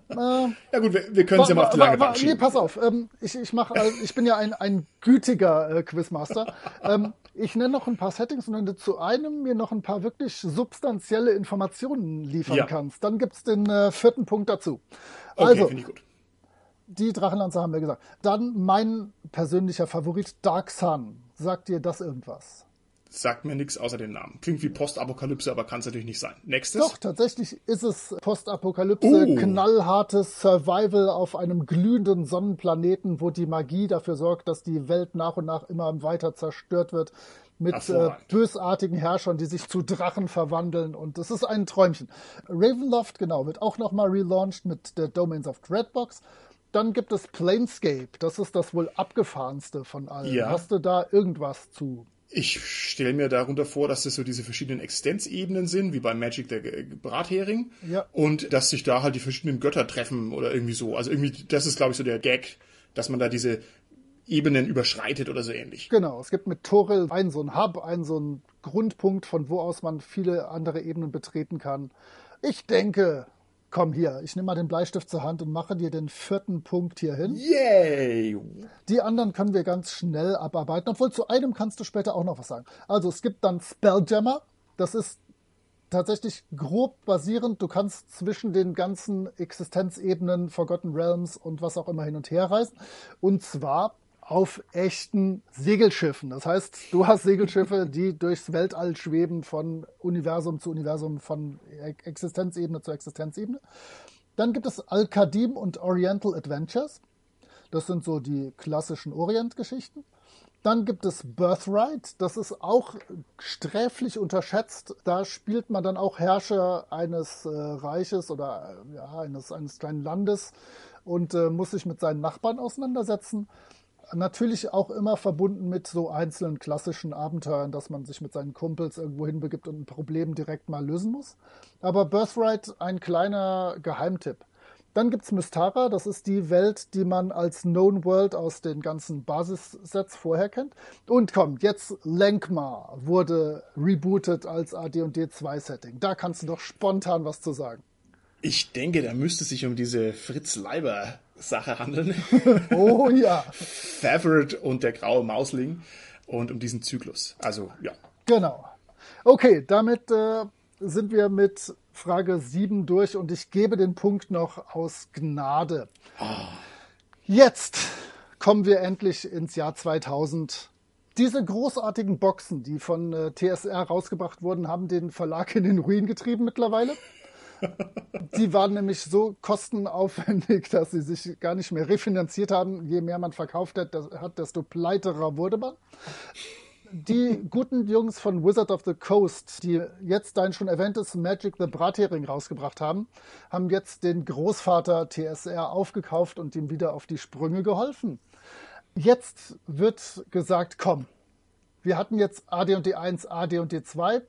na.
Ja gut, wir, wir können es ja mal auf die lange Bank
Nee, pass auf. Ähm, ich, ich, mach, äh, ich bin ja ein, ein gütiger äh, Quizmaster. ähm, ich nenne noch ein paar Settings und wenn du zu einem mir noch ein paar wirklich substanzielle Informationen liefern
Ja.
kannst, dann gibt's den äh, vierten Punkt dazu.
Okay,
Also,
ich gut.
die Drachenlanze haben wir gesagt. Dann mein persönlicher Favorit, Dark Sun. Sagt dir das irgendwas?
Sagt mir nichts außer den Namen. Klingt wie Postapokalypse, aber kann es natürlich nicht sein. Nächstes.
Doch, tatsächlich ist es Postapokalypse,
Oh.
knallhartes Survival auf einem glühenden Sonnenplaneten, wo die Magie dafür sorgt, dass die Welt nach und nach immer weiter zerstört wird. Mit äh, bösartigen Herrschern, die sich zu Drachen verwandeln. Und das ist ein Träumchen. Ravenloft, genau, wird auch nochmal relaunched mit der Domains of Dreadbox. Dann gibt es Planescape. Das ist das wohl abgefahrenste von allen.
Ja.
Hast du da irgendwas zu?
Ich stelle mir darunter vor, dass das so diese verschiedenen Existenzebenen sind, wie bei Magic der Brathering.
Ja.
Und dass sich da halt die verschiedenen Götter treffen oder irgendwie so. Also irgendwie, das ist, glaube ich, so der Gag, dass man da diese Ebenen überschreitet oder so ähnlich.
Genau, es gibt mit Toril einen so einen Hub, einen so einen Grundpunkt, von wo aus man viele andere Ebenen betreten kann. Ich denke, komm hier, ich nehme mal den Bleistift zur Hand und mache dir den vierten Punkt hier hin.
Yay!
Die anderen können wir ganz schnell abarbeiten, obwohl zu einem kannst du später auch noch was sagen. Also es gibt dann Spelljammer, das ist tatsächlich grob basierend. Du kannst zwischen den ganzen Existenzebenen, Forgotten Realms und was auch immer hin und her reisen. Und zwar auf echten Segelschiffen. Das heißt, du hast Segelschiffe, die durchs Weltall schweben von Universum zu Universum, von Existenzebene zu Existenzebene. Dann gibt es Al-Qadim und Oriental Adventures. Das sind so die klassischen Orient-Geschichten. Dann gibt es Birthright, das ist auch sträflich unterschätzt. Da spielt man dann auch Herrscher eines äh, Reiches oder äh, ja, eines, eines kleinen Landes und äh, muss sich mit seinen Nachbarn auseinandersetzen. Natürlich auch immer verbunden mit so einzelnen klassischen Abenteuern, dass man sich mit seinen Kumpels irgendwo hinbegibt und ein Problem direkt mal lösen muss. Aber Birthright ein kleiner Geheimtipp. Dann gibt's Mystara, das ist die Welt, die man als Known World aus den ganzen Basissets vorher kennt. Und komm, jetzt Lenkmar wurde rebootet als AD&D 2 Setting. Da kannst du doch spontan was zu sagen.
Ich denke, da müsste es sich um diese Fritz Leiber Sache handeln.
Oh ja,
Favorite und der graue Mausling und um diesen Zyklus. Also, ja.
genau. Okay, damit äh, sind wir mit Frage 7 durch und ich gebe den Punkt noch aus Gnade. Jetzt kommen wir endlich ins Jahr 2000. Diese großartigen Boxen, die von äh, TSR rausgebracht wurden, haben den Verlag in den Ruin getrieben mittlerweile. Die waren nämlich so kostenaufwendig, dass sie sich gar nicht mehr refinanziert haben. Je mehr man verkauft hat, hat desto pleiterer wurde man die guten Jungs von Wizard of the Coast, die jetzt dein schon erwähntes Magic the Brathering rausgebracht haben, haben jetzt den Großvater TSR aufgekauft und ihm wieder auf die Sprünge geholfen. Jetzt wird gesagt, komm, wir hatten jetzt AD&D 1, AD&D 2,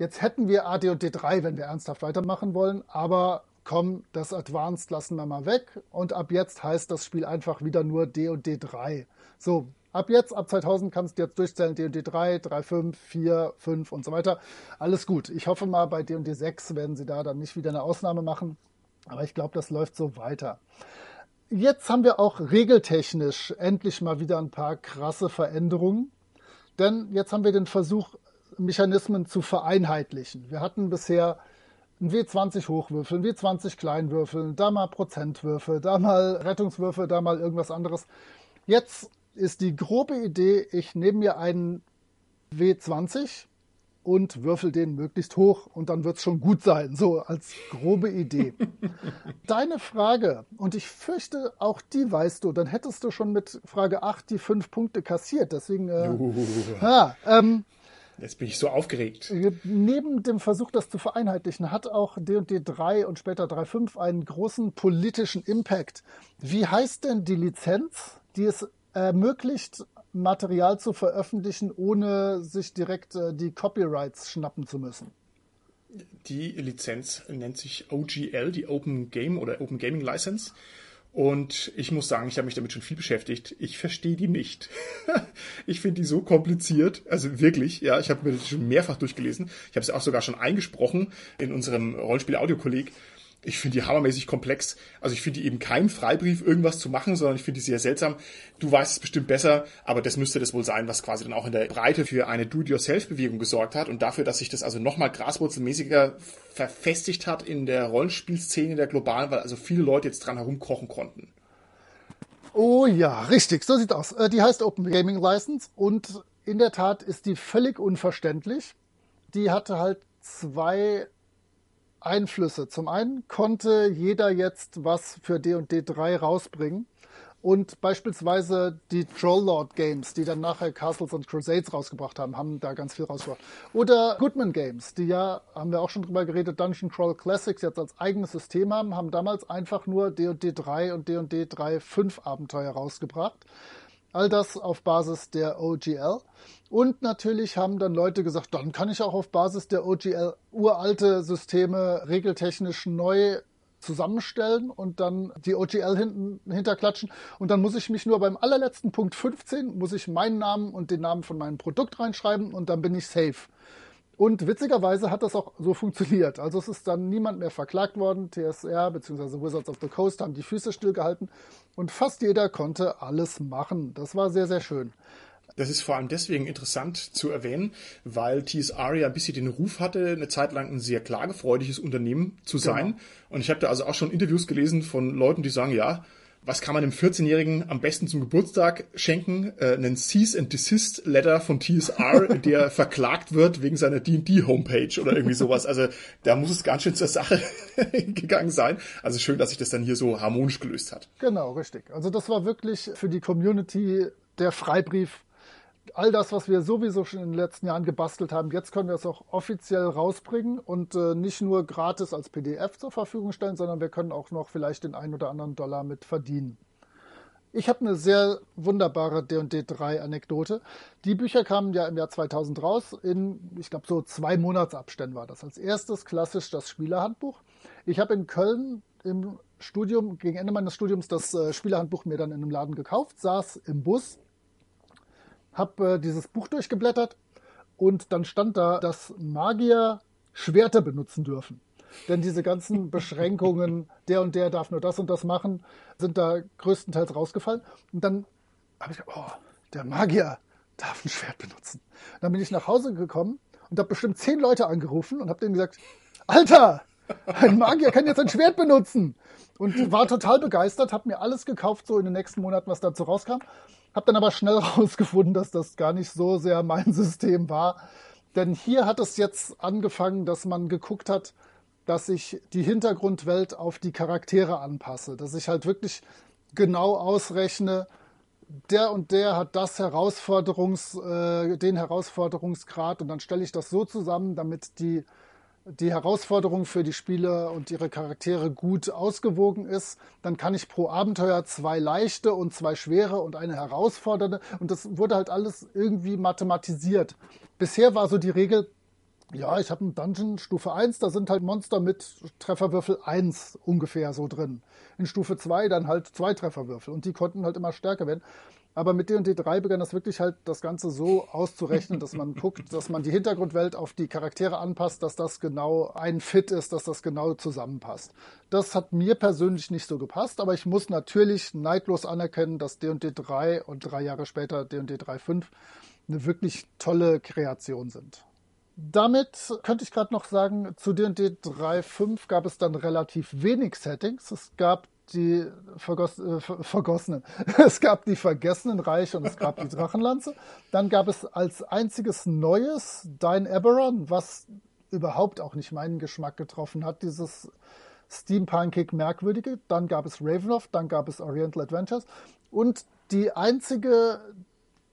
jetzt hätten wir AD&D 3, wenn wir ernsthaft weitermachen wollen, aber komm, das Advanced lassen wir mal weg und ab jetzt heißt das Spiel einfach wieder nur D&D 3. So, ab jetzt, ab 2000 kannst du jetzt durchzählen D&D 3, 3, 5, 4, 5 und so weiter. Alles gut. Ich hoffe mal, bei D&D 6 werden sie da dann nicht wieder eine Ausnahme machen, aber ich glaube, das läuft so weiter. Jetzt haben wir auch regeltechnisch endlich mal wieder ein paar krasse Veränderungen. Denn jetzt haben wir den Versuch, Mechanismen zu vereinheitlichen. Wir hatten bisher ein W20 hochwürfeln, W20 kleinwürfeln, da mal Prozentwürfe, da mal Rettungswürfe, da mal irgendwas anderes. Jetzt ist die grobe Idee, ich nehme mir einen W20 und würfel den möglichst hoch und dann wird es schon gut sein. So als grobe Idee. Deine Frage, und ich fürchte, auch die weißt du, dann hättest du schon mit Frage 8 die fünf Punkte kassiert. Deswegen, äh, ja, ähm,
Jetzt bin ich so aufgeregt.
neben dem Versuch, das zu vereinheitlichen, hat auch D&D 3 und später 3.5 einen großen politischen Impact. Wie heißt denn die Lizenz, die es ermöglicht, Material zu veröffentlichen, ohne sich direkt äh, die Copyrights schnappen zu müssen.
Die Lizenz nennt sich OGL, die Open Game oder Open Gaming License. Und ich muss sagen, ich habe mich damit schon viel beschäftigt. Ich verstehe die nicht. ich finde die so kompliziert. Also wirklich, ja, ich habe mir das schon mehrfach durchgelesen. Ich habe es auch sogar schon eingesprochen in unserem Rollenspiel-Audio-Kolleg ich finde die hammermäßig komplex. Also ich finde die eben kein Freibrief, irgendwas zu machen, sondern ich finde die sehr seltsam. Du weißt es bestimmt besser, aber das müsste das wohl sein, was quasi dann auch in der Breite für eine Do-it-yourself-Bewegung gesorgt hat und dafür, dass sich das also nochmal graswurzelmäßiger verfestigt hat in der Rollenspielszene der globalen, weil also viele Leute jetzt dran herumkochen konnten.
Oh ja, richtig, so sieht aus. Äh, die heißt Open Gaming License und in der Tat ist die völlig unverständlich. Die hatte halt zwei Einflüsse. Zum einen konnte jeder jetzt was für D&D 3 rausbringen. Und beispielsweise die Trolllord Games, die dann nachher Castles and Crusades rausgebracht haben, haben da ganz viel rausgebracht. Oder Goodman Games, die ja, haben wir auch schon drüber geredet, Dungeon Crawl Classics jetzt als eigenes System haben, haben damals einfach nur D&D 3 und D&D 3 5 Abenteuer rausgebracht. All das auf Basis der OGL. Und natürlich haben dann Leute gesagt, dann kann ich auch auf Basis der OGL uralte Systeme regeltechnisch neu zusammenstellen und dann die OGL hinten hinterklatschen. Und dann muss ich mich nur beim allerletzten Punkt 15, muss ich meinen Namen und den Namen von meinem Produkt reinschreiben und dann bin ich safe. Und witzigerweise hat das auch so funktioniert. Also es ist dann niemand mehr verklagt worden. TSR bzw. Wizards of the Coast haben die Füße stillgehalten und fast jeder konnte alles machen. Das war sehr, sehr schön.
Das ist vor allem deswegen interessant zu erwähnen, weil TSR ja ein bisschen den Ruf hatte, eine Zeit lang ein sehr klagefreudiges Unternehmen zu sein. Genau. Und ich habe da also auch schon Interviews gelesen von Leuten, die sagen, ja, was kann man dem 14-Jährigen am besten zum Geburtstag schenken? Äh, einen Cease and Desist Letter von TSR, der verklagt wird wegen seiner D&D Homepage oder irgendwie sowas. Also da muss es ganz schön zur Sache gegangen sein. Also schön, dass sich das dann hier so harmonisch gelöst hat.
Genau, richtig. Also das war wirklich für die Community der Freibrief all das, was wir sowieso schon in den letzten Jahren gebastelt haben, jetzt können wir es auch offiziell rausbringen und äh, nicht nur gratis als PDF zur Verfügung stellen, sondern wir können auch noch vielleicht den einen oder anderen Dollar mit verdienen. Ich habe eine sehr wunderbare D&D 3 Anekdote. Die Bücher kamen ja im Jahr 2000 raus. In, ich glaube, so zwei Monatsabständen war das. Als erstes klassisch das Spielerhandbuch. Ich habe in Köln im Studium, gegen Ende meines Studiums, das äh, Spielerhandbuch mir dann in einem Laden gekauft, saß im Bus habe äh, dieses Buch durchgeblättert und dann stand da, dass Magier Schwerter benutzen dürfen. Denn diese ganzen Beschränkungen, der und der darf nur das und das machen, sind da größtenteils rausgefallen. Und dann habe ich, oh, der Magier darf ein Schwert benutzen. Dann bin ich nach Hause gekommen und habe bestimmt zehn Leute angerufen und habe denen gesagt, Alter, ein Magier kann jetzt ein Schwert benutzen. Und war total begeistert, habe mir alles gekauft, so in den nächsten Monaten, was dazu rauskam. Hab dann aber schnell rausgefunden, dass das gar nicht so sehr mein System war. Denn hier hat es jetzt angefangen, dass man geguckt hat, dass ich die Hintergrundwelt auf die Charaktere anpasse. Dass ich halt wirklich genau ausrechne, der und der hat das Herausforderungs, äh, den Herausforderungsgrad und dann stelle ich das so zusammen, damit die die Herausforderung für die Spieler und ihre Charaktere gut ausgewogen ist, dann kann ich pro Abenteuer zwei leichte und zwei schwere und eine herausfordernde und das wurde halt alles irgendwie mathematisiert. Bisher war so die Regel, ja, ich habe einen Dungeon Stufe 1, da sind halt Monster mit Trefferwürfel 1 ungefähr so drin. In Stufe 2 dann halt zwei Trefferwürfel und die konnten halt immer stärker werden. Aber mit D&D 3 begann das wirklich halt das Ganze so auszurechnen, dass man guckt, dass man die Hintergrundwelt auf die Charaktere anpasst, dass das genau ein Fit ist, dass das genau zusammenpasst. Das hat mir persönlich nicht so gepasst, aber ich muss natürlich neidlos anerkennen, dass D&D 3 und drei Jahre später D&D 3.5 eine wirklich tolle Kreation sind. Damit könnte ich gerade noch sagen, zu D&D 3.5 gab es dann relativ wenig Settings. Es gab die Vergoss äh, Vergossenen. Es gab die Vergessenen Reiche und es gab die Drachenlanze. Dann gab es als einziges Neues Dein Eberron, was überhaupt auch nicht meinen Geschmack getroffen hat, dieses Steampunkig Merkwürdige. Dann gab es Ravenloft, dann gab es Oriental Adventures. Und die einzige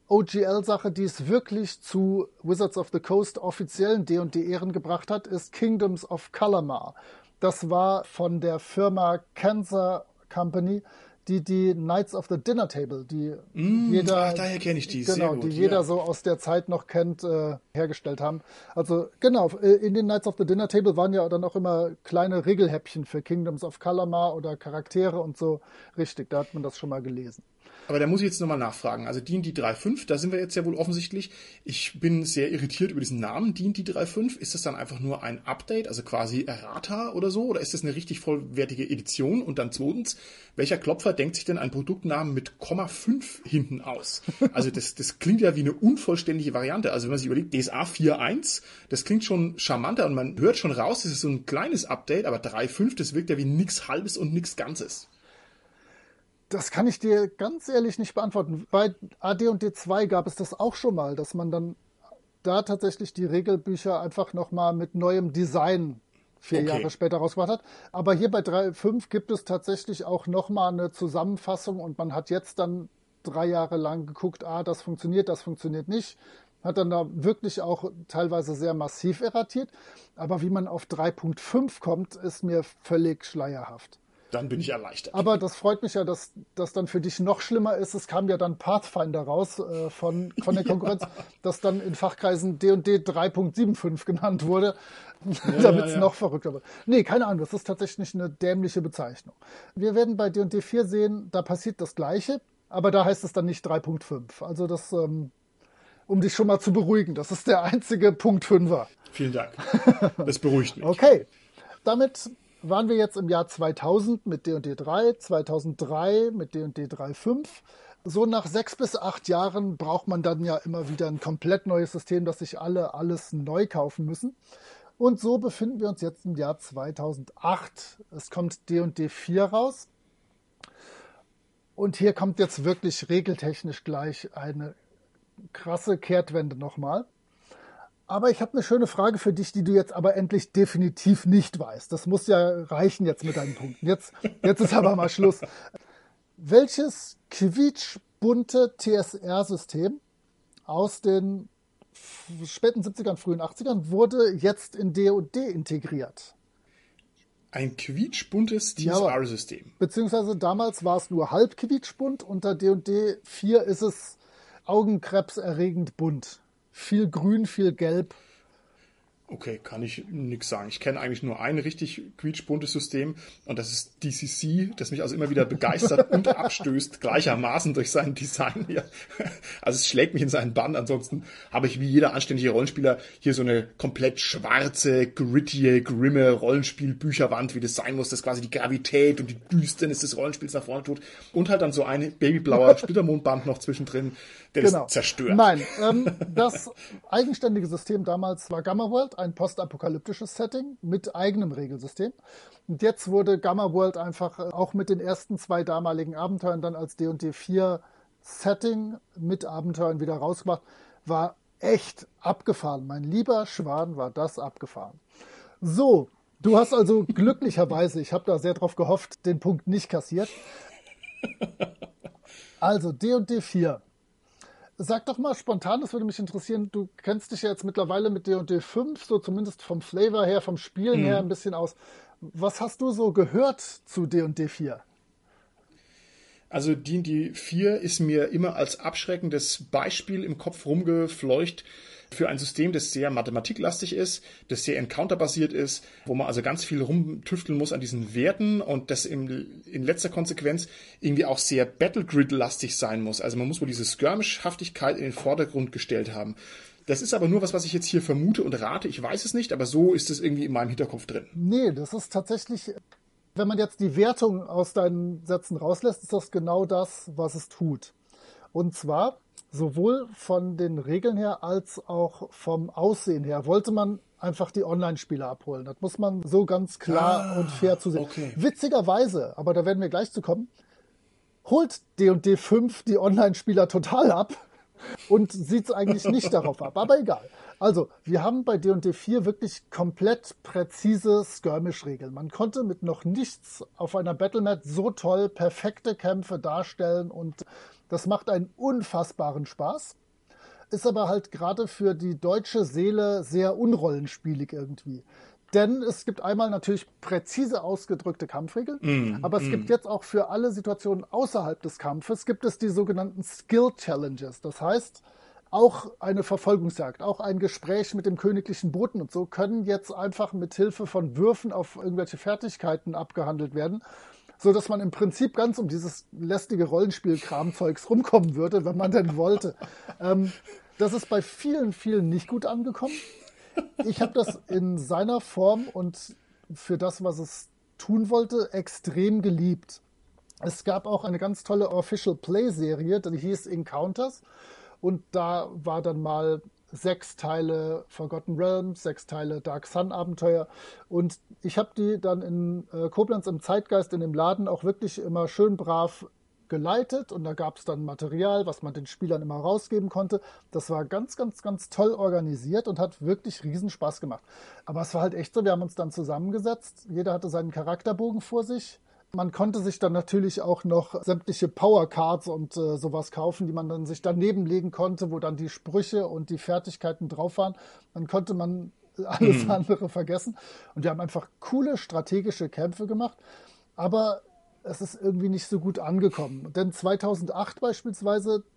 OGL-Sache, die es wirklich zu Wizards of the Coast offiziellen D&D Ehren gebracht hat, ist Kingdoms of Kalamar. Das war von der Firma Cancer Company, die die Knights of the Dinner Table, die
mm, jeder, ach, daher kenne ich die,
genau, gut, die jeder ja. so aus der Zeit noch kennt, äh, hergestellt haben. Also genau, äh, in den Knights of the Dinner Table waren ja dann auch immer kleine Regelhäppchen für Kingdoms of Kalamar oder Charaktere und so. Richtig, da hat man das schon mal gelesen.
Aber da muss ich jetzt nochmal nachfragen. Also D&D 3.5, da sind wir jetzt ja wohl offensichtlich. Ich bin sehr irritiert über diesen Namen D&D 3.5. Ist das dann einfach nur ein Update, also quasi Errata oder so? Oder ist das eine richtig vollwertige Edition? Und dann zweitens, welcher Klopfer denkt sich denn einen Produktnamen mit Komma 5 hinten aus? Also das, das klingt ja wie eine unvollständige Variante. Also wenn man sich überlegt, DSA 4.1, das klingt schon charmanter und man hört schon raus, das ist so ein kleines Update, aber 3.5, das wirkt ja wie nix Halbes und nix Ganzes.
Das kann ich dir ganz ehrlich nicht beantworten. Bei AD und D2 gab es das auch schon mal, dass man dann da tatsächlich die Regelbücher einfach nochmal mit neuem Design vier okay. Jahre später rausgebracht hat. Aber hier bei 3.5 gibt es tatsächlich auch nochmal eine Zusammenfassung und man hat jetzt dann drei Jahre lang geguckt, ah, das funktioniert, das funktioniert nicht. Hat dann da wirklich auch teilweise sehr massiv erratiert. Aber wie man auf 3.5 kommt, ist mir völlig schleierhaft.
Dann bin ich erleichtert.
Aber das freut mich ja, dass das dann für dich noch schlimmer ist. Es kam ja dann Pathfinder raus äh, von, von der Konkurrenz, ja. das dann in Fachkreisen D&D 3.75 genannt wurde, ja, damit es ja, noch verrückter wird. Nee, keine Ahnung, das ist tatsächlich eine dämliche Bezeichnung. Wir werden bei D&D 4 sehen, da passiert das Gleiche, aber da heißt es dann nicht 3.5. Also das, ähm, um dich schon mal zu beruhigen, das ist der einzige Punkt 5er.
Vielen Dank. Das beruhigt mich.
Okay. Damit waren wir jetzt im Jahr 2000 mit D&D 3, 2003 mit D&D 3.5. So nach sechs bis acht Jahren braucht man dann ja immer wieder ein komplett neues System, dass sich alle alles neu kaufen müssen. Und so befinden wir uns jetzt im Jahr 2008. Es kommt D&D 4 raus. Und hier kommt jetzt wirklich regeltechnisch gleich eine krasse Kehrtwende nochmal. Aber ich habe eine schöne Frage für dich, die du jetzt aber endlich definitiv nicht weißt. Das muss ja reichen jetzt mit deinen Punkten. Jetzt, jetzt ist aber mal Schluss. Welches quietschbunte TSR-System aus den späten 70ern, frühen 80ern wurde jetzt in D&D integriert?
Ein quietschbuntes TSR-System. Ja,
beziehungsweise damals war es nur halb quietschbunt, unter D&D 4 ist es augenkrebserregend bunt viel Grün, viel Gelb.
Okay, kann ich nichts sagen. Ich kenne eigentlich nur ein richtig quietschbuntes System und das ist DCC, das mich also immer wieder begeistert und abstößt, gleichermaßen durch sein Design hier. Also es schlägt mich in seinen Bann. Ansonsten habe ich wie jeder anständige Rollenspieler hier so eine komplett schwarze, gritty, grimme Rollenspielbücherwand, wie das sein muss, das quasi die Gravität und die Düsternis des Rollenspiels nach vorne tut und halt dann so ein babyblauer Splittermondband noch zwischendrin der genau. das zerstört.
Nein, ähm, das eigenständige System damals war Gamma World, ein postapokalyptisches Setting mit eigenem Regelsystem. Und jetzt wurde Gamma World einfach äh, auch mit den ersten zwei damaligen Abenteuern dann als D&D 4 Setting mit Abenteuern wieder rausgebracht. War echt abgefahren. Mein lieber Schwan war das abgefahren. So, du hast also glücklicherweise, ich habe da sehr drauf gehofft, den Punkt nicht kassiert. Also D&D 4 Sag doch mal spontan, das würde mich interessieren. Du kennst dich ja jetzt mittlerweile mit D&D 5, so zumindest vom Flavor her, vom Spielen mhm. her ein bisschen aus. Was hast du so gehört zu D&D 4?
Also D&D 4 ist mir immer als abschreckendes Beispiel im Kopf rumgefleucht für ein System, das sehr mathematiklastig ist, das sehr encounterbasiert ist, wo man also ganz viel rumtüfteln muss an diesen Werten und das im, in letzter Konsequenz irgendwie auch sehr Battlegrid-lastig sein muss. Also man muss wohl diese Skirmish-Haftigkeit in den Vordergrund gestellt haben. Das ist aber nur was, was ich jetzt hier vermute und rate. Ich weiß es nicht, aber so ist es irgendwie in meinem Hinterkopf drin.
Nee, das ist tatsächlich, wenn man jetzt die Wertung aus deinen Sätzen rauslässt, ist das genau das, was es tut. Und zwar sowohl von den Regeln her als auch vom Aussehen her wollte man einfach die Online-Spieler abholen. Das muss man so ganz klar ah, und fair zu sehen. Okay. Witzigerweise, aber da werden wir gleich zu kommen, holt D&D 5 die Online-Spieler total ab und sieht es eigentlich nicht darauf ab. Aber egal. Also, wir haben bei D&D 4 wirklich komplett präzise Skirmish-Regeln. Man konnte mit noch nichts auf einer Battlemat so toll perfekte Kämpfe darstellen und das macht einen unfassbaren Spaß. Ist aber halt gerade für die deutsche Seele sehr unrollenspielig irgendwie. Denn es gibt einmal natürlich präzise ausgedrückte Kampfregeln, mm, aber es mm. gibt jetzt auch für alle Situationen außerhalb des Kampfes, gibt es die sogenannten Skill Challenges. Das heißt, auch eine Verfolgungsjagd, auch ein Gespräch mit dem königlichen Boten und so können jetzt einfach mit Hilfe von Würfen auf irgendwelche Fertigkeiten abgehandelt werden, so dass man im Prinzip ganz um dieses lästige Rollenspiel-Kramzeugs rumkommen würde, wenn man denn wollte. ähm, das ist bei vielen, vielen nicht gut angekommen ich habe das in seiner Form und für das, was es tun wollte, extrem geliebt. Es gab auch eine ganz tolle Official Play-Serie, die hieß Encounters. Und da war dann mal sechs Teile Forgotten Realms, sechs Teile Dark Sun Abenteuer. Und ich habe die dann in äh, Koblenz im Zeitgeist in dem Laden auch wirklich immer schön brav geleitet und da gab es dann Material, was man den Spielern immer rausgeben konnte. Das war ganz, ganz, ganz toll organisiert und hat wirklich riesen Spaß gemacht. Aber es war halt echt so, wir haben uns dann zusammengesetzt, jeder hatte seinen Charakterbogen vor sich. Man konnte sich dann natürlich auch noch sämtliche Powercards und äh, sowas kaufen, die man dann sich daneben legen konnte, wo dann die Sprüche und die Fertigkeiten drauf waren. Dann konnte man alles mhm. andere vergessen. Und wir haben einfach coole strategische Kämpfe gemacht. Aber es ist irgendwie nicht so gut angekommen. Denn 2008 beispielsweise äh,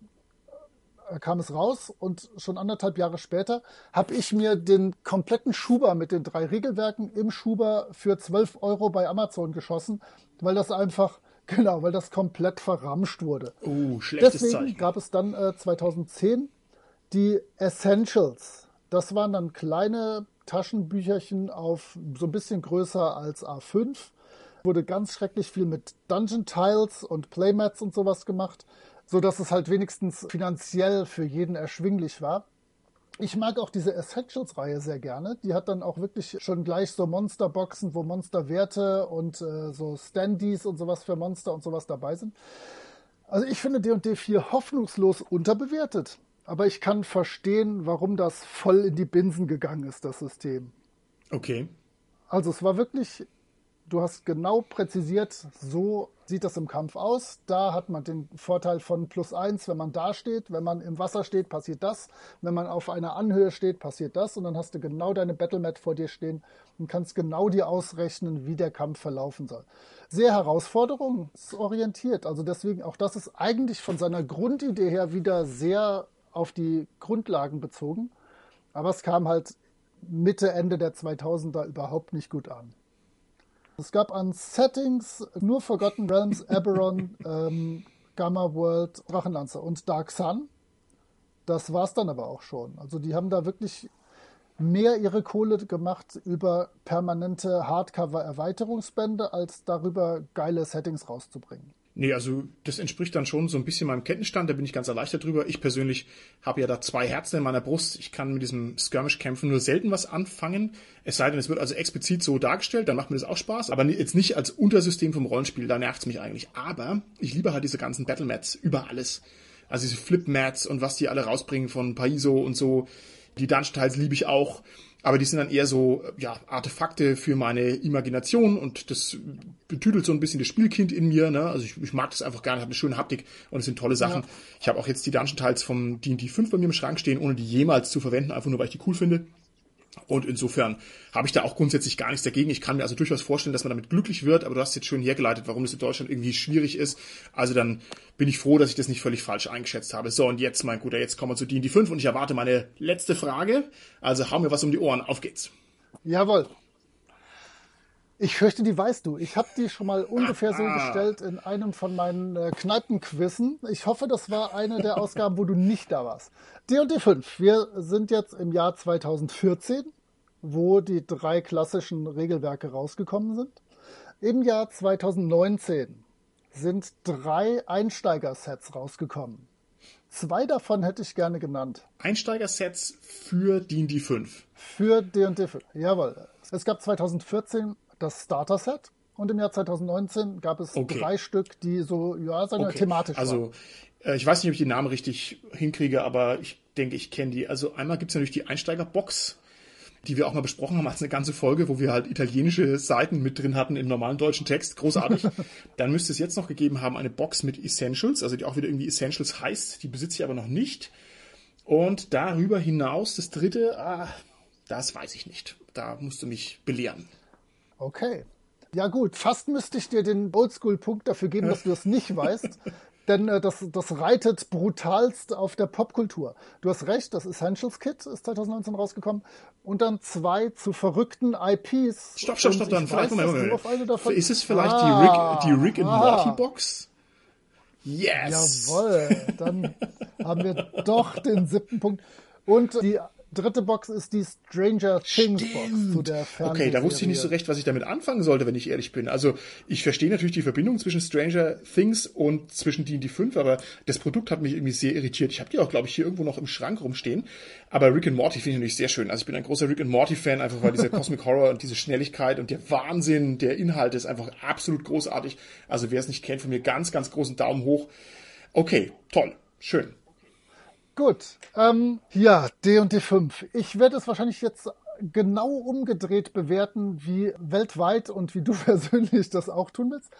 kam es raus und schon anderthalb Jahre später habe ich mir den kompletten Schuber mit den drei Regelwerken im Schuber für 12 Euro bei Amazon geschossen, weil das einfach, genau, weil das komplett verramscht wurde.
Uh, schlechtes
Deswegen
Zeichen.
gab es dann äh, 2010 die Essentials. Das waren dann kleine Taschenbücherchen auf so ein bisschen größer als A5 wurde ganz schrecklich viel mit Dungeon Tiles und Playmats und sowas gemacht, so dass es halt wenigstens finanziell für jeden erschwinglich war. Ich mag auch diese Essentials-Reihe sehr gerne. Die hat dann auch wirklich schon gleich so Monsterboxen, wo Monsterwerte und äh, so Standees und sowas für Monster und sowas dabei sind. Also ich finde D&D 4 hoffnungslos unterbewertet. Aber ich kann verstehen, warum das voll in die Binsen gegangen ist, das System.
Okay.
Also es war wirklich du hast genau präzisiert, so sieht das im Kampf aus. Da hat man den Vorteil von plus eins, wenn man da steht. Wenn man im Wasser steht, passiert das. Wenn man auf einer Anhöhe steht, passiert das. Und dann hast du genau deine Battlemat vor dir stehen und kannst genau dir ausrechnen, wie der Kampf verlaufen soll. Sehr herausforderungsorientiert. Also deswegen, auch das ist eigentlich von seiner Grundidee her wieder sehr auf die Grundlagen bezogen. Aber es kam halt Mitte, Ende der 2000er überhaupt nicht gut an. Es gab an Settings nur Forgotten Realms, Eberron, ähm, Gamma World, Drachenlanzer und Dark Sun. Das war es dann aber auch schon. Also die haben da wirklich mehr ihre Kohle gemacht über permanente Hardcover-Erweiterungsbände, als darüber geile Settings rauszubringen.
Nee, also das entspricht dann schon so ein bisschen meinem Kenntnisstand, da bin ich ganz erleichtert drüber. Ich persönlich habe ja da zwei Herzen in meiner Brust. Ich kann mit diesem Skirmish-Kämpfen nur selten was anfangen. Es sei denn, es wird also explizit so dargestellt, dann macht mir das auch Spaß. Aber jetzt nicht als Untersystem vom Rollenspiel, da nervt es mich eigentlich. Aber ich liebe halt diese ganzen Battle-Mats über alles. Also diese Flip-Mats und was die alle rausbringen von Paizo und so. Die Dungeon-Teils liebe ich auch aber die sind dann eher so ja, Artefakte für meine Imagination und das betüdelt so ein bisschen das Spielkind in mir. Ne? Also ich, ich mag das einfach gerne, hat eine schöne Haptik und es sind tolle Sachen. Ja. Ich habe auch jetzt die Dungeon Tiles vom D&D 5 bei mir im Schrank stehen, ohne die jemals zu verwenden, einfach nur weil ich die cool finde. Und insofern habe ich da auch grundsätzlich gar nichts dagegen. Ich kann mir also durchaus vorstellen, dass man damit glücklich wird, aber du hast jetzt schön hergeleitet, warum das in Deutschland irgendwie schwierig ist. Also dann bin ich froh, dass ich das nicht völlig falsch eingeschätzt habe. So, und jetzt, mein Guter, jetzt kommen wir zu D&D 5 und ich erwarte meine letzte Frage. Also hau mir was um die Ohren. Auf geht's.
Jawohl. Ich fürchte, die weißt du. Ich habe die schon mal ungefähr so gestellt in einem von meinen äh, Kneipenquissen. Ich hoffe, das war eine der Ausgaben, wo du nicht da warst. D&D 5. Wir sind jetzt im Jahr 2014, wo die drei klassischen Regelwerke rausgekommen sind. Im Jahr 2019 sind drei Einsteigersets rausgekommen. Zwei davon hätte ich gerne genannt.
Einsteigersets für D&D 5.
Für D&D 5, jawohl. Es gab 2014 das Starter-Set. Und im Jahr 2019 gab es okay. drei Stück, die so, ja, sagen wir, okay. thematisch
also, waren. Also, ich weiß nicht, ob ich die Namen richtig hinkriege, aber ich denke, ich kenne die. Also einmal gibt es natürlich die Einsteiger-Box, die wir auch mal besprochen haben als eine ganze Folge, wo wir halt italienische Seiten mit drin hatten im normalen deutschen Text. Großartig. Dann müsste es jetzt noch gegeben haben eine Box mit Essentials, also die auch wieder irgendwie Essentials heißt. Die besitze ich aber noch nicht. Und darüber hinaus, das dritte, ah, das weiß ich nicht. Da musst du mich belehren.
Okay. Ja gut, fast müsste ich dir den Oldschool-Punkt dafür geben, dass du das nicht weißt. Denn äh, das, das reitet brutalst auf der Popkultur. Du hast recht, das Essentials Kit ist 2019 rausgekommen. Und dann zwei zu verrückten IPs.
Stopp, stopp, stopp, dann vielleicht Moment. Ist es vielleicht ah, die Rick, die Rick and Morty Box?
Yes! Jawohl, dann haben wir doch den siebten Punkt. Und die dritte Box ist die Stranger Things Stimmt. Box zu der
Okay, da wusste ich nicht so recht, was ich damit anfangen sollte, wenn ich ehrlich bin. Also ich verstehe natürlich die Verbindung zwischen Stranger Things und zwischen die und die 5, aber das Produkt hat mich irgendwie sehr irritiert. Ich habe die auch, glaube ich, hier irgendwo noch im Schrank rumstehen. Aber Rick and Morty finde ich natürlich sehr schön. Also ich bin ein großer Rick and Morty Fan, einfach weil dieser Cosmic Horror und diese Schnelligkeit und der Wahnsinn der Inhalte ist einfach absolut großartig. Also wer es nicht kennt, von mir ganz, ganz großen Daumen hoch. Okay, toll, schön.
Gut, ähm, ja, D und D5. Ich werde es wahrscheinlich jetzt genau umgedreht bewerten, wie weltweit und wie du persönlich das auch tun willst.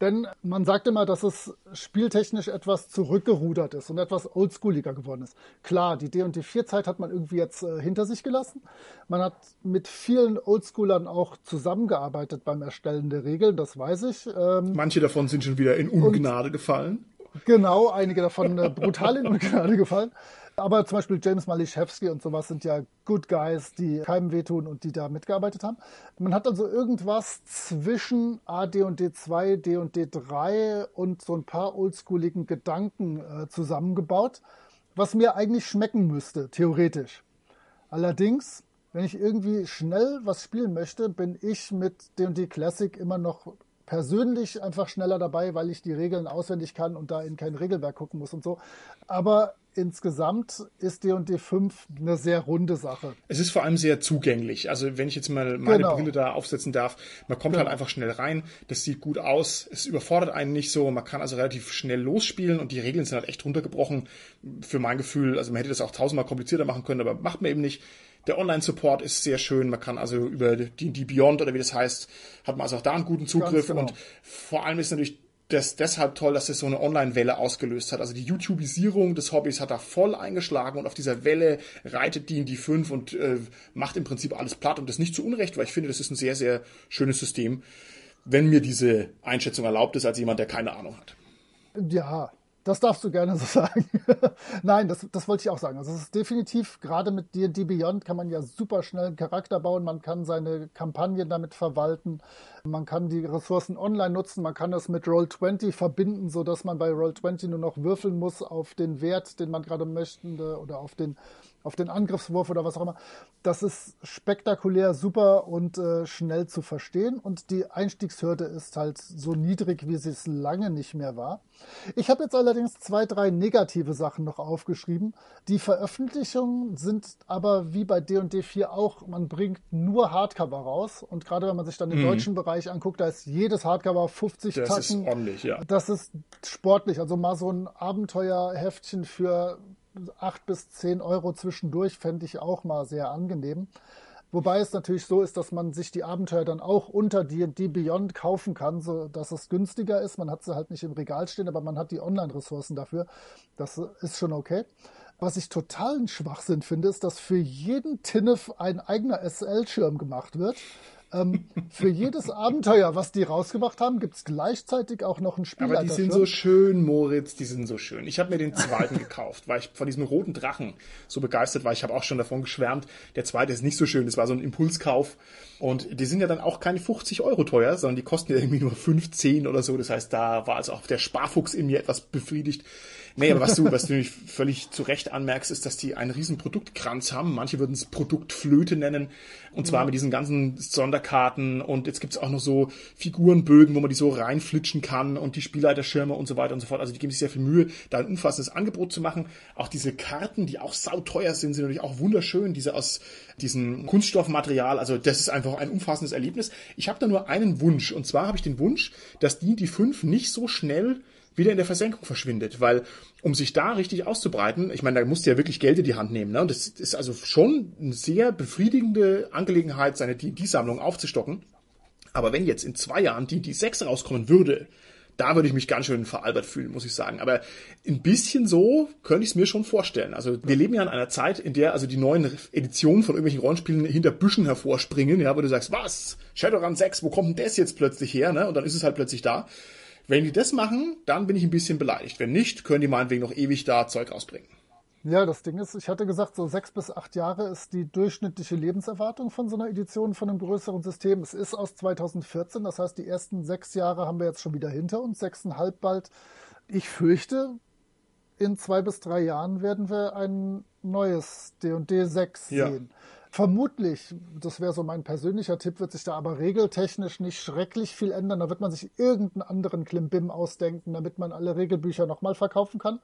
Denn man sagt immer, dass es spieltechnisch etwas zurückgerudert ist und etwas oldschooliger geworden ist. Klar, die D und D4-Zeit hat man irgendwie jetzt äh, hinter sich gelassen. Man hat mit vielen Oldschoolern auch zusammengearbeitet beim Erstellen der Regeln, das weiß ich.
Ähm, Manche davon sind schon wieder in Ungnade gefallen.
Genau, einige davon äh, brutal in Ungnade gefallen. Aber zum Beispiel James Maliszewski und sowas sind ja Good Guys, die keinem wehtun und die da mitgearbeitet haben. Man hat also irgendwas zwischen A, D und D2, D und D3 und so ein paar oldschooligen Gedanken äh, zusammengebaut, was mir eigentlich schmecken müsste, theoretisch. Allerdings, wenn ich irgendwie schnell was spielen möchte, bin ich mit D&D Classic immer noch persönlich einfach schneller dabei, weil ich die Regeln auswendig kann und da in kein Regelwerk gucken muss und so. Aber insgesamt ist D&D 5 eine sehr runde Sache.
Es ist vor allem sehr zugänglich. Also wenn ich jetzt mal meine genau. Brille da aufsetzen darf, man kommt genau. halt einfach schnell rein. Das sieht gut aus. Es überfordert einen nicht so. Man kann also relativ schnell losspielen und die Regeln sind halt echt runtergebrochen. Für mein Gefühl, also man hätte das auch tausendmal komplizierter machen können, aber macht man eben nicht. Der Online-Support ist sehr schön. Man kann also über die, die Beyond oder wie das heißt, hat man also auch da einen guten Zugriff. Genau. Und vor allem ist natürlich das deshalb toll, dass es so eine Online-Welle ausgelöst hat. Also die YouTubisierung des Hobbys hat da voll eingeschlagen und auf dieser Welle reitet die in die 5 und äh, macht im Prinzip alles platt und das nicht zu Unrecht, weil ich finde, das ist ein sehr, sehr schönes System, wenn mir diese Einschätzung erlaubt ist als jemand, der keine Ahnung hat.
Ja, das darfst du gerne so sagen. Nein, das, das wollte ich auch sagen. Also es ist definitiv, gerade mit D&D Beyond kann man ja super schnell einen Charakter bauen, man kann seine Kampagnen damit verwalten, man kann die Ressourcen online nutzen, man kann das mit Roll20 verbinden, sodass man bei Roll20 nur noch würfeln muss auf den Wert, den man gerade möchte oder auf den auf den Angriffswurf oder was auch immer. Das ist spektakulär super und äh, schnell zu verstehen. Und die Einstiegshürde ist halt so niedrig, wie sie es lange nicht mehr war. Ich habe jetzt allerdings zwei, drei negative Sachen noch aufgeschrieben. Die Veröffentlichungen sind aber wie bei D&D 4 auch, man bringt nur Hardcover raus. Und gerade wenn man sich dann den mhm. deutschen Bereich anguckt, da ist jedes Hardcover 50
das
Tacken.
Das ist ordentlich, ja.
Das ist sportlich. Also mal so ein Abenteuerheftchen für acht bis zehn Euro zwischendurch fände ich auch mal sehr angenehm. Wobei es natürlich so ist, dass man sich die Abenteuer dann auch unter D&D Beyond kaufen kann, so dass es günstiger ist. Man hat sie halt nicht im Regal stehen, aber man hat die Online-Ressourcen dafür. Das ist schon okay. Was ich totalen Schwachsinn finde, ist, dass für jeden Tinnef ein eigener SL-Schirm gemacht wird. Ähm, für jedes Abenteuer, was die rausgebracht haben, gibt es gleichzeitig auch noch ein Spiel.
Aber die sind so schön, Moritz, die sind so schön. Ich habe mir den zweiten gekauft, weil ich von diesem roten Drachen so begeistert war. Ich habe auch schon davon geschwärmt. Der zweite ist nicht so schön. Das war so ein Impulskauf. Und die sind ja dann auch keine 50 Euro teuer, sondern die kosten ja irgendwie nur 15 oder so. Das heißt, da war also auch der Sparfuchs in mir etwas befriedigt. Nee, aber was du, was du nämlich völlig zu Recht anmerkst, ist, dass die einen riesen Produktkranz haben. Manche würden es Produktflöte nennen. Und zwar ja. mit diesen ganzen Sonderkarten. Und jetzt gibt's auch noch so Figurenbögen, wo man die so reinflitschen kann und die Spielleiterschirme und so weiter und so fort. Also die geben sich sehr viel Mühe, da ein umfassendes Angebot zu machen. Auch diese Karten, die auch sauteuer sind, sind natürlich auch wunderschön. Diese aus diesem Kunststoffmaterial. Also das ist einfach ein umfassendes Erlebnis. Ich habe da nur einen Wunsch. Und zwar habe ich den Wunsch, dass die, die fünf nicht so schnell wieder in der Versenkung verschwindet, weil um sich da richtig auszubreiten, ich meine, da musst du ja wirklich Geld in die Hand nehmen, ne? Und das ist also schon eine sehr befriedigende Angelegenheit, seine D&D-Sammlung aufzustocken. Aber wenn jetzt in zwei Jahren D&D 6 rauskommen würde, da würde ich mich ganz schön veralbert fühlen, muss ich sagen. Aber ein bisschen so könnte ich es mir schon vorstellen. Also wir leben ja in einer Zeit, in der also die neuen Editionen von irgendwelchen Rollenspielen hinter Büschen hervorspringen, ja, wo du sagst, was? Shadowrun 6, wo kommt denn das jetzt plötzlich her? Ne? Und dann ist es halt plötzlich da. Wenn die das machen, dann bin ich ein bisschen beleidigt. Wenn nicht, können die meinetwegen noch ewig da Zeug rausbringen.
Ja, das Ding ist, ich hatte gesagt, so sechs bis acht Jahre ist die durchschnittliche Lebenserwartung von so einer Edition von einem größeren System. Es ist aus 2014, das heißt, die ersten sechs Jahre haben wir jetzt schon wieder hinter uns, sechseinhalb bald. Ich fürchte, in zwei bis drei Jahren werden wir ein neues D&D 6 ja. sehen. Vermutlich, das wäre so mein persönlicher Tipp, wird sich da aber regeltechnisch nicht schrecklich viel ändern. Da wird man sich irgendeinen anderen Klimbim ausdenken, damit man alle Regelbücher nochmal verkaufen kann.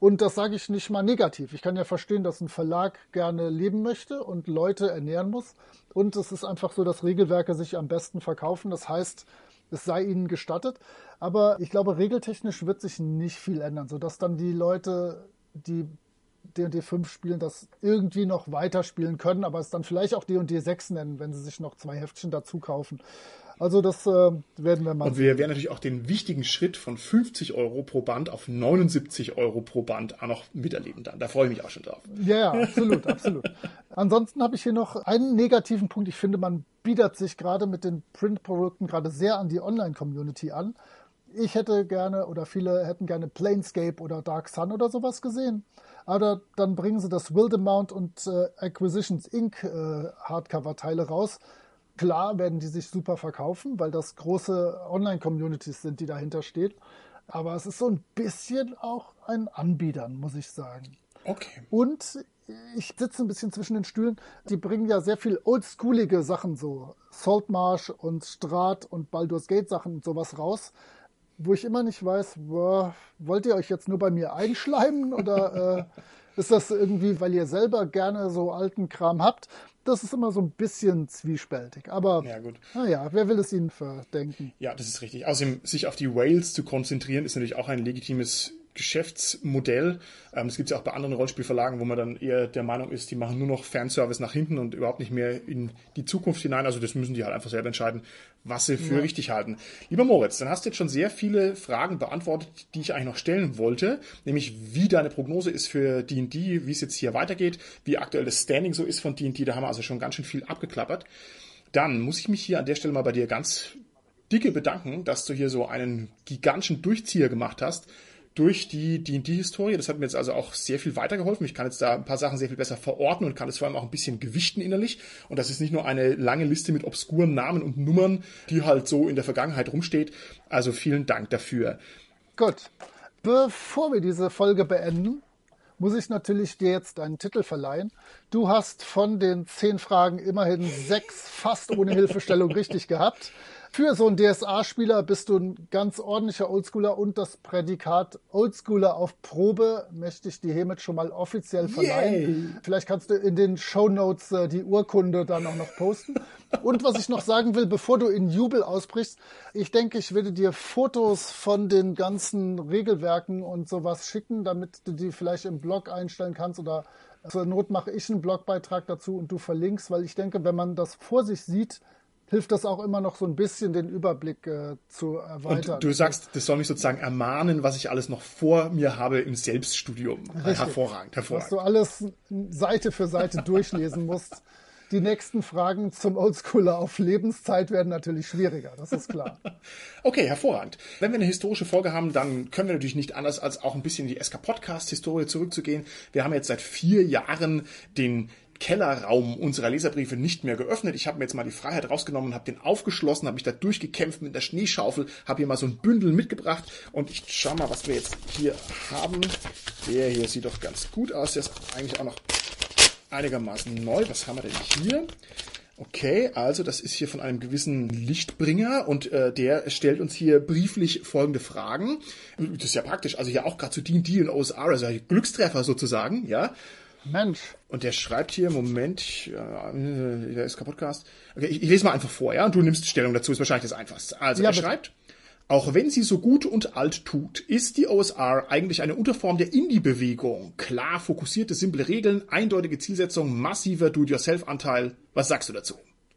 Und das sage ich nicht mal negativ. Ich kann ja verstehen, dass ein Verlag gerne leben möchte und Leute ernähren muss. Und es ist einfach so, dass Regelwerke sich am besten verkaufen. Das heißt, es sei ihnen gestattet. Aber ich glaube, regeltechnisch wird sich nicht viel ändern, sodass dann die Leute, die D&D 5 spielen, das irgendwie noch weiterspielen können, aber es dann vielleicht auch D&D 6 nennen, wenn sie sich noch zwei Heftchen dazu kaufen. Also das äh, werden wir mal.
Und wir werden natürlich auch den wichtigen Schritt von 50 Euro pro Band auf 79 Euro pro Band auch noch miterleben dann. Da freue ich mich auch schon drauf.
Ja, ja absolut, absolut. Ansonsten habe ich hier noch einen negativen Punkt. Ich finde, man bietet sich gerade mit den Print-Produkten gerade sehr an die Online-Community an. Ich hätte gerne oder viele hätten gerne Planescape oder Dark Sun oder sowas gesehen. Aber dann bringen sie das Wildemount und äh, Acquisitions Inc. Äh, Hardcover-Teile raus. Klar werden die sich super verkaufen, weil das große Online-Communities sind, die dahinter stehen. Aber es ist so ein bisschen auch ein Anbietern, muss ich sagen.
Okay.
Und ich sitze ein bisschen zwischen den Stühlen. Die bringen ja sehr viel oldschoolige Sachen, so Saltmarsh und Strat und Baldur's Gate Sachen und sowas raus wo ich immer nicht weiß, boah, wollt ihr euch jetzt nur bei mir einschleimen oder äh, ist das irgendwie, weil ihr selber gerne so alten Kram habt? Das ist immer so ein bisschen zwiespältig. Aber ja, gut. naja, wer will es ihnen verdenken?
Ja, das ist richtig. Außerdem, sich auf die Whales zu konzentrieren, ist natürlich auch ein legitimes Geschäftsmodell. Ähm, das gibt es ja auch bei anderen Rollspielverlagen, wo man dann eher der Meinung ist, die machen nur noch Fanservice nach hinten und überhaupt nicht mehr in die Zukunft hinein. Also das müssen die halt einfach selber entscheiden, was sie für ja. richtig halten. Lieber Moritz, dann hast du jetzt schon sehr viele Fragen beantwortet, die ich eigentlich noch stellen wollte, nämlich wie deine Prognose ist für D&D, wie es jetzt hier weitergeht, wie aktuell das Standing so ist von D&D. Da haben wir also schon ganz schön viel abgeklappert. Dann muss ich mich hier an der Stelle mal bei dir ganz dicke bedanken, dass du hier so einen gigantischen Durchzieher gemacht hast durch die D&D-Historie. Das hat mir jetzt also auch sehr viel weitergeholfen. Ich kann jetzt da ein paar Sachen sehr viel besser verorten und kann es vor allem auch ein bisschen gewichten innerlich. Und das ist nicht nur eine lange Liste mit obskuren Namen und Nummern, die halt so in der Vergangenheit rumsteht. Also vielen Dank dafür.
Gut. Bevor wir diese Folge beenden, muss ich natürlich dir jetzt einen Titel verleihen. Du hast von den zehn Fragen immerhin sechs fast ohne Hilfestellung richtig gehabt für so einen DSA-Spieler bist du ein ganz ordentlicher Oldschooler und das Prädikat Oldschooler auf Probe möchte ich dir hiermit schon mal offiziell verleihen. Yay. Vielleicht kannst du in den Show Notes äh, die Urkunde dann auch noch posten. Und was ich noch sagen will, bevor du in Jubel ausbrichst, ich denke, ich werde dir Fotos von den ganzen Regelwerken und sowas schicken, damit du die vielleicht im Blog einstellen kannst oder zur Not mache ich einen Blogbeitrag dazu und du verlinkst, weil ich denke, wenn man das vor sich sieht, hilft das auch immer noch so ein bisschen den Überblick äh, zu erweitern.
Und du sagst, das soll mich sozusagen ermahnen, was ich alles noch vor mir habe im Selbststudium. Richtig. Hervorragend, hervorragend.
Was du alles Seite für Seite durchlesen musst. Die nächsten Fragen zum Oldschooler auf Lebenszeit werden natürlich schwieriger, das ist klar.
okay, hervorragend. Wenn wir eine historische Folge haben, dann können wir natürlich nicht anders als auch ein bisschen in die SK Podcast Historie zurückzugehen. Wir haben jetzt seit vier Jahren den Kellerraum unserer Leserbriefe nicht mehr geöffnet. Ich habe mir jetzt mal die Freiheit rausgenommen, habe den aufgeschlossen, habe mich da durchgekämpft mit der Schneeschaufel, habe hier mal so ein Bündel mitgebracht und ich schau mal, was wir jetzt hier haben. Der hier sieht doch ganz gut aus. Der ist eigentlich auch noch einigermaßen neu. Was haben wir denn hier? Okay, also das ist hier von einem gewissen Lichtbringer und äh, der stellt uns hier brieflich folgende Fragen. Das ist ja praktisch, also hier auch gerade zu D&D und OSR, also Glückstreffer sozusagen, ja.
Mensch.
Und der schreibt hier, Moment, ja, der ist Podcast. Okay, ich, ich, lese mal einfach vor, ja, und du nimmst Stellung dazu, ist wahrscheinlich das Einfachste. Also ja, er bitte. schreibt, auch wenn sie so gut und alt tut, ist die OSR eigentlich eine Unterform der Indie-Bewegung. Klar fokussierte, simple Regeln, eindeutige Zielsetzung, massiver Do-it-yourself-Anteil. Was sagst du dazu?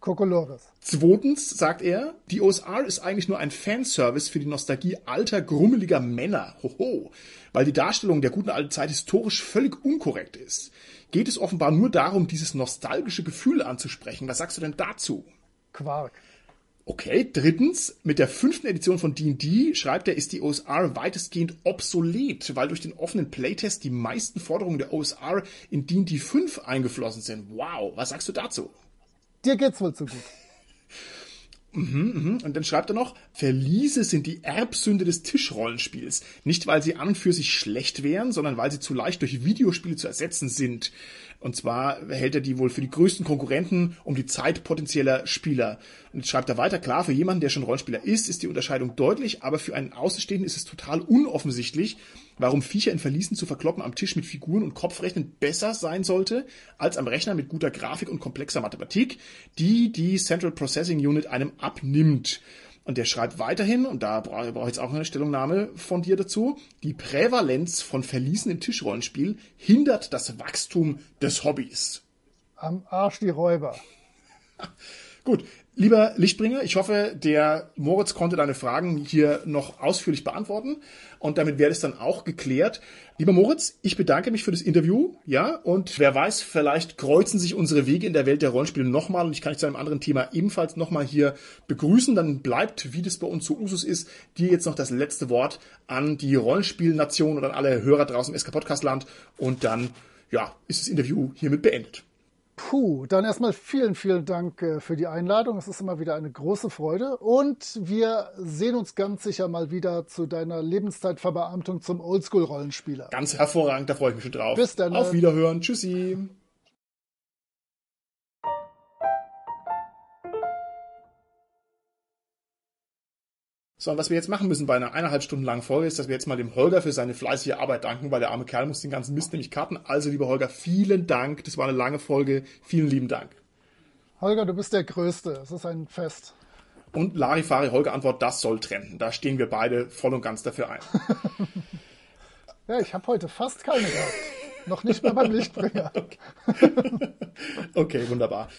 Kokolores.
Zweitens sagt er, die OSR ist eigentlich nur ein Fanservice für die Nostalgie alter, grummeliger Männer. Hoho. Weil die Darstellung der guten alten Zeit historisch völlig unkorrekt ist. Geht es offenbar nur darum, dieses nostalgische Gefühl anzusprechen. Was sagst du denn dazu?
Quark.
Okay, drittens, mit der fünften Edition von D&D, schreibt er, ist die OSR weitestgehend obsolet, weil durch den offenen Playtest die meisten Forderungen der OSR in D&D 5 eingeflossen sind. Wow, was sagst du dazu?
Dir geht's wohl zu gut.
Mhm, mhm. Und dann schreibt er noch, Verliese sind die Erbsünde des Tischrollenspiels. Nicht, weil sie an und für sich schlecht wären, sondern weil sie zu leicht durch Videospiele zu ersetzen sind. Und zwar hält er die wohl für die größten Konkurrenten um die Zeit potenzieller Spieler. Und jetzt schreibt er weiter, klar, für jemanden, der schon Rollenspieler ist, ist die Unterscheidung deutlich, aber für einen Außenstehenden ist es total unoffensichtlich, warum Viecher in Verliesen zu verkloppen am Tisch mit Figuren und Kopfrechnen besser sein sollte, als am Rechner mit guter Grafik und komplexer Mathematik, die die Central Processing Unit einem abnimmt. Und der schreibt weiterhin, und da brauche ich jetzt auch eine Stellungnahme von dir dazu, die Prävalenz von Verliesen im Tischrollenspiel hindert das Wachstum des Hobbys.
Am Arsch die Räuber.
Gut, Lieber Lichtbringer, ich hoffe, der Moritz konnte deine Fragen hier noch ausführlich beantworten und damit wäre es dann auch geklärt. Lieber Moritz, ich bedanke mich für das Interview, ja, und wer weiß, vielleicht kreuzen sich unsere Wege in der Welt der Rollenspiele nochmal und ich kann dich zu einem anderen Thema ebenfalls nochmal hier begrüßen. Dann bleibt, wie das bei uns so Usus ist, dir jetzt noch das letzte Wort an die Rollenspielnation und an alle Hörer draußen im SK Podcast Land und dann, ja, ist das Interview hiermit beendet.
Puh, dann erstmal vielen, vielen Dank äh, für die Einladung. Es ist immer wieder eine große Freude. Und wir sehen uns ganz sicher mal wieder zu deiner Lebenszeitverbeamtung zum Oldschool-Rollenspieler.
Ganz hervorragend, da freue ich mich schon drauf.
Bis dann.
Auf Wiederhören. Tschüssi. So, und was wir jetzt machen müssen bei einer eineinhalb Stunden langen Folge ist, dass wir jetzt mal dem Holger für seine fleißige Arbeit danken, weil der arme Kerl muss den ganzen Mist nämlich karten. Also, lieber Holger, vielen Dank. Das war eine lange Folge. Vielen lieben Dank.
Holger, du bist der Größte. Es ist ein Fest.
Und Larifari Holger Antwort, das soll trennen. Da stehen wir beide voll und ganz dafür ein.
ja, ich habe heute fast keine gehabt. Noch nicht mal beim Lichtbringer.
okay. okay, wunderbar.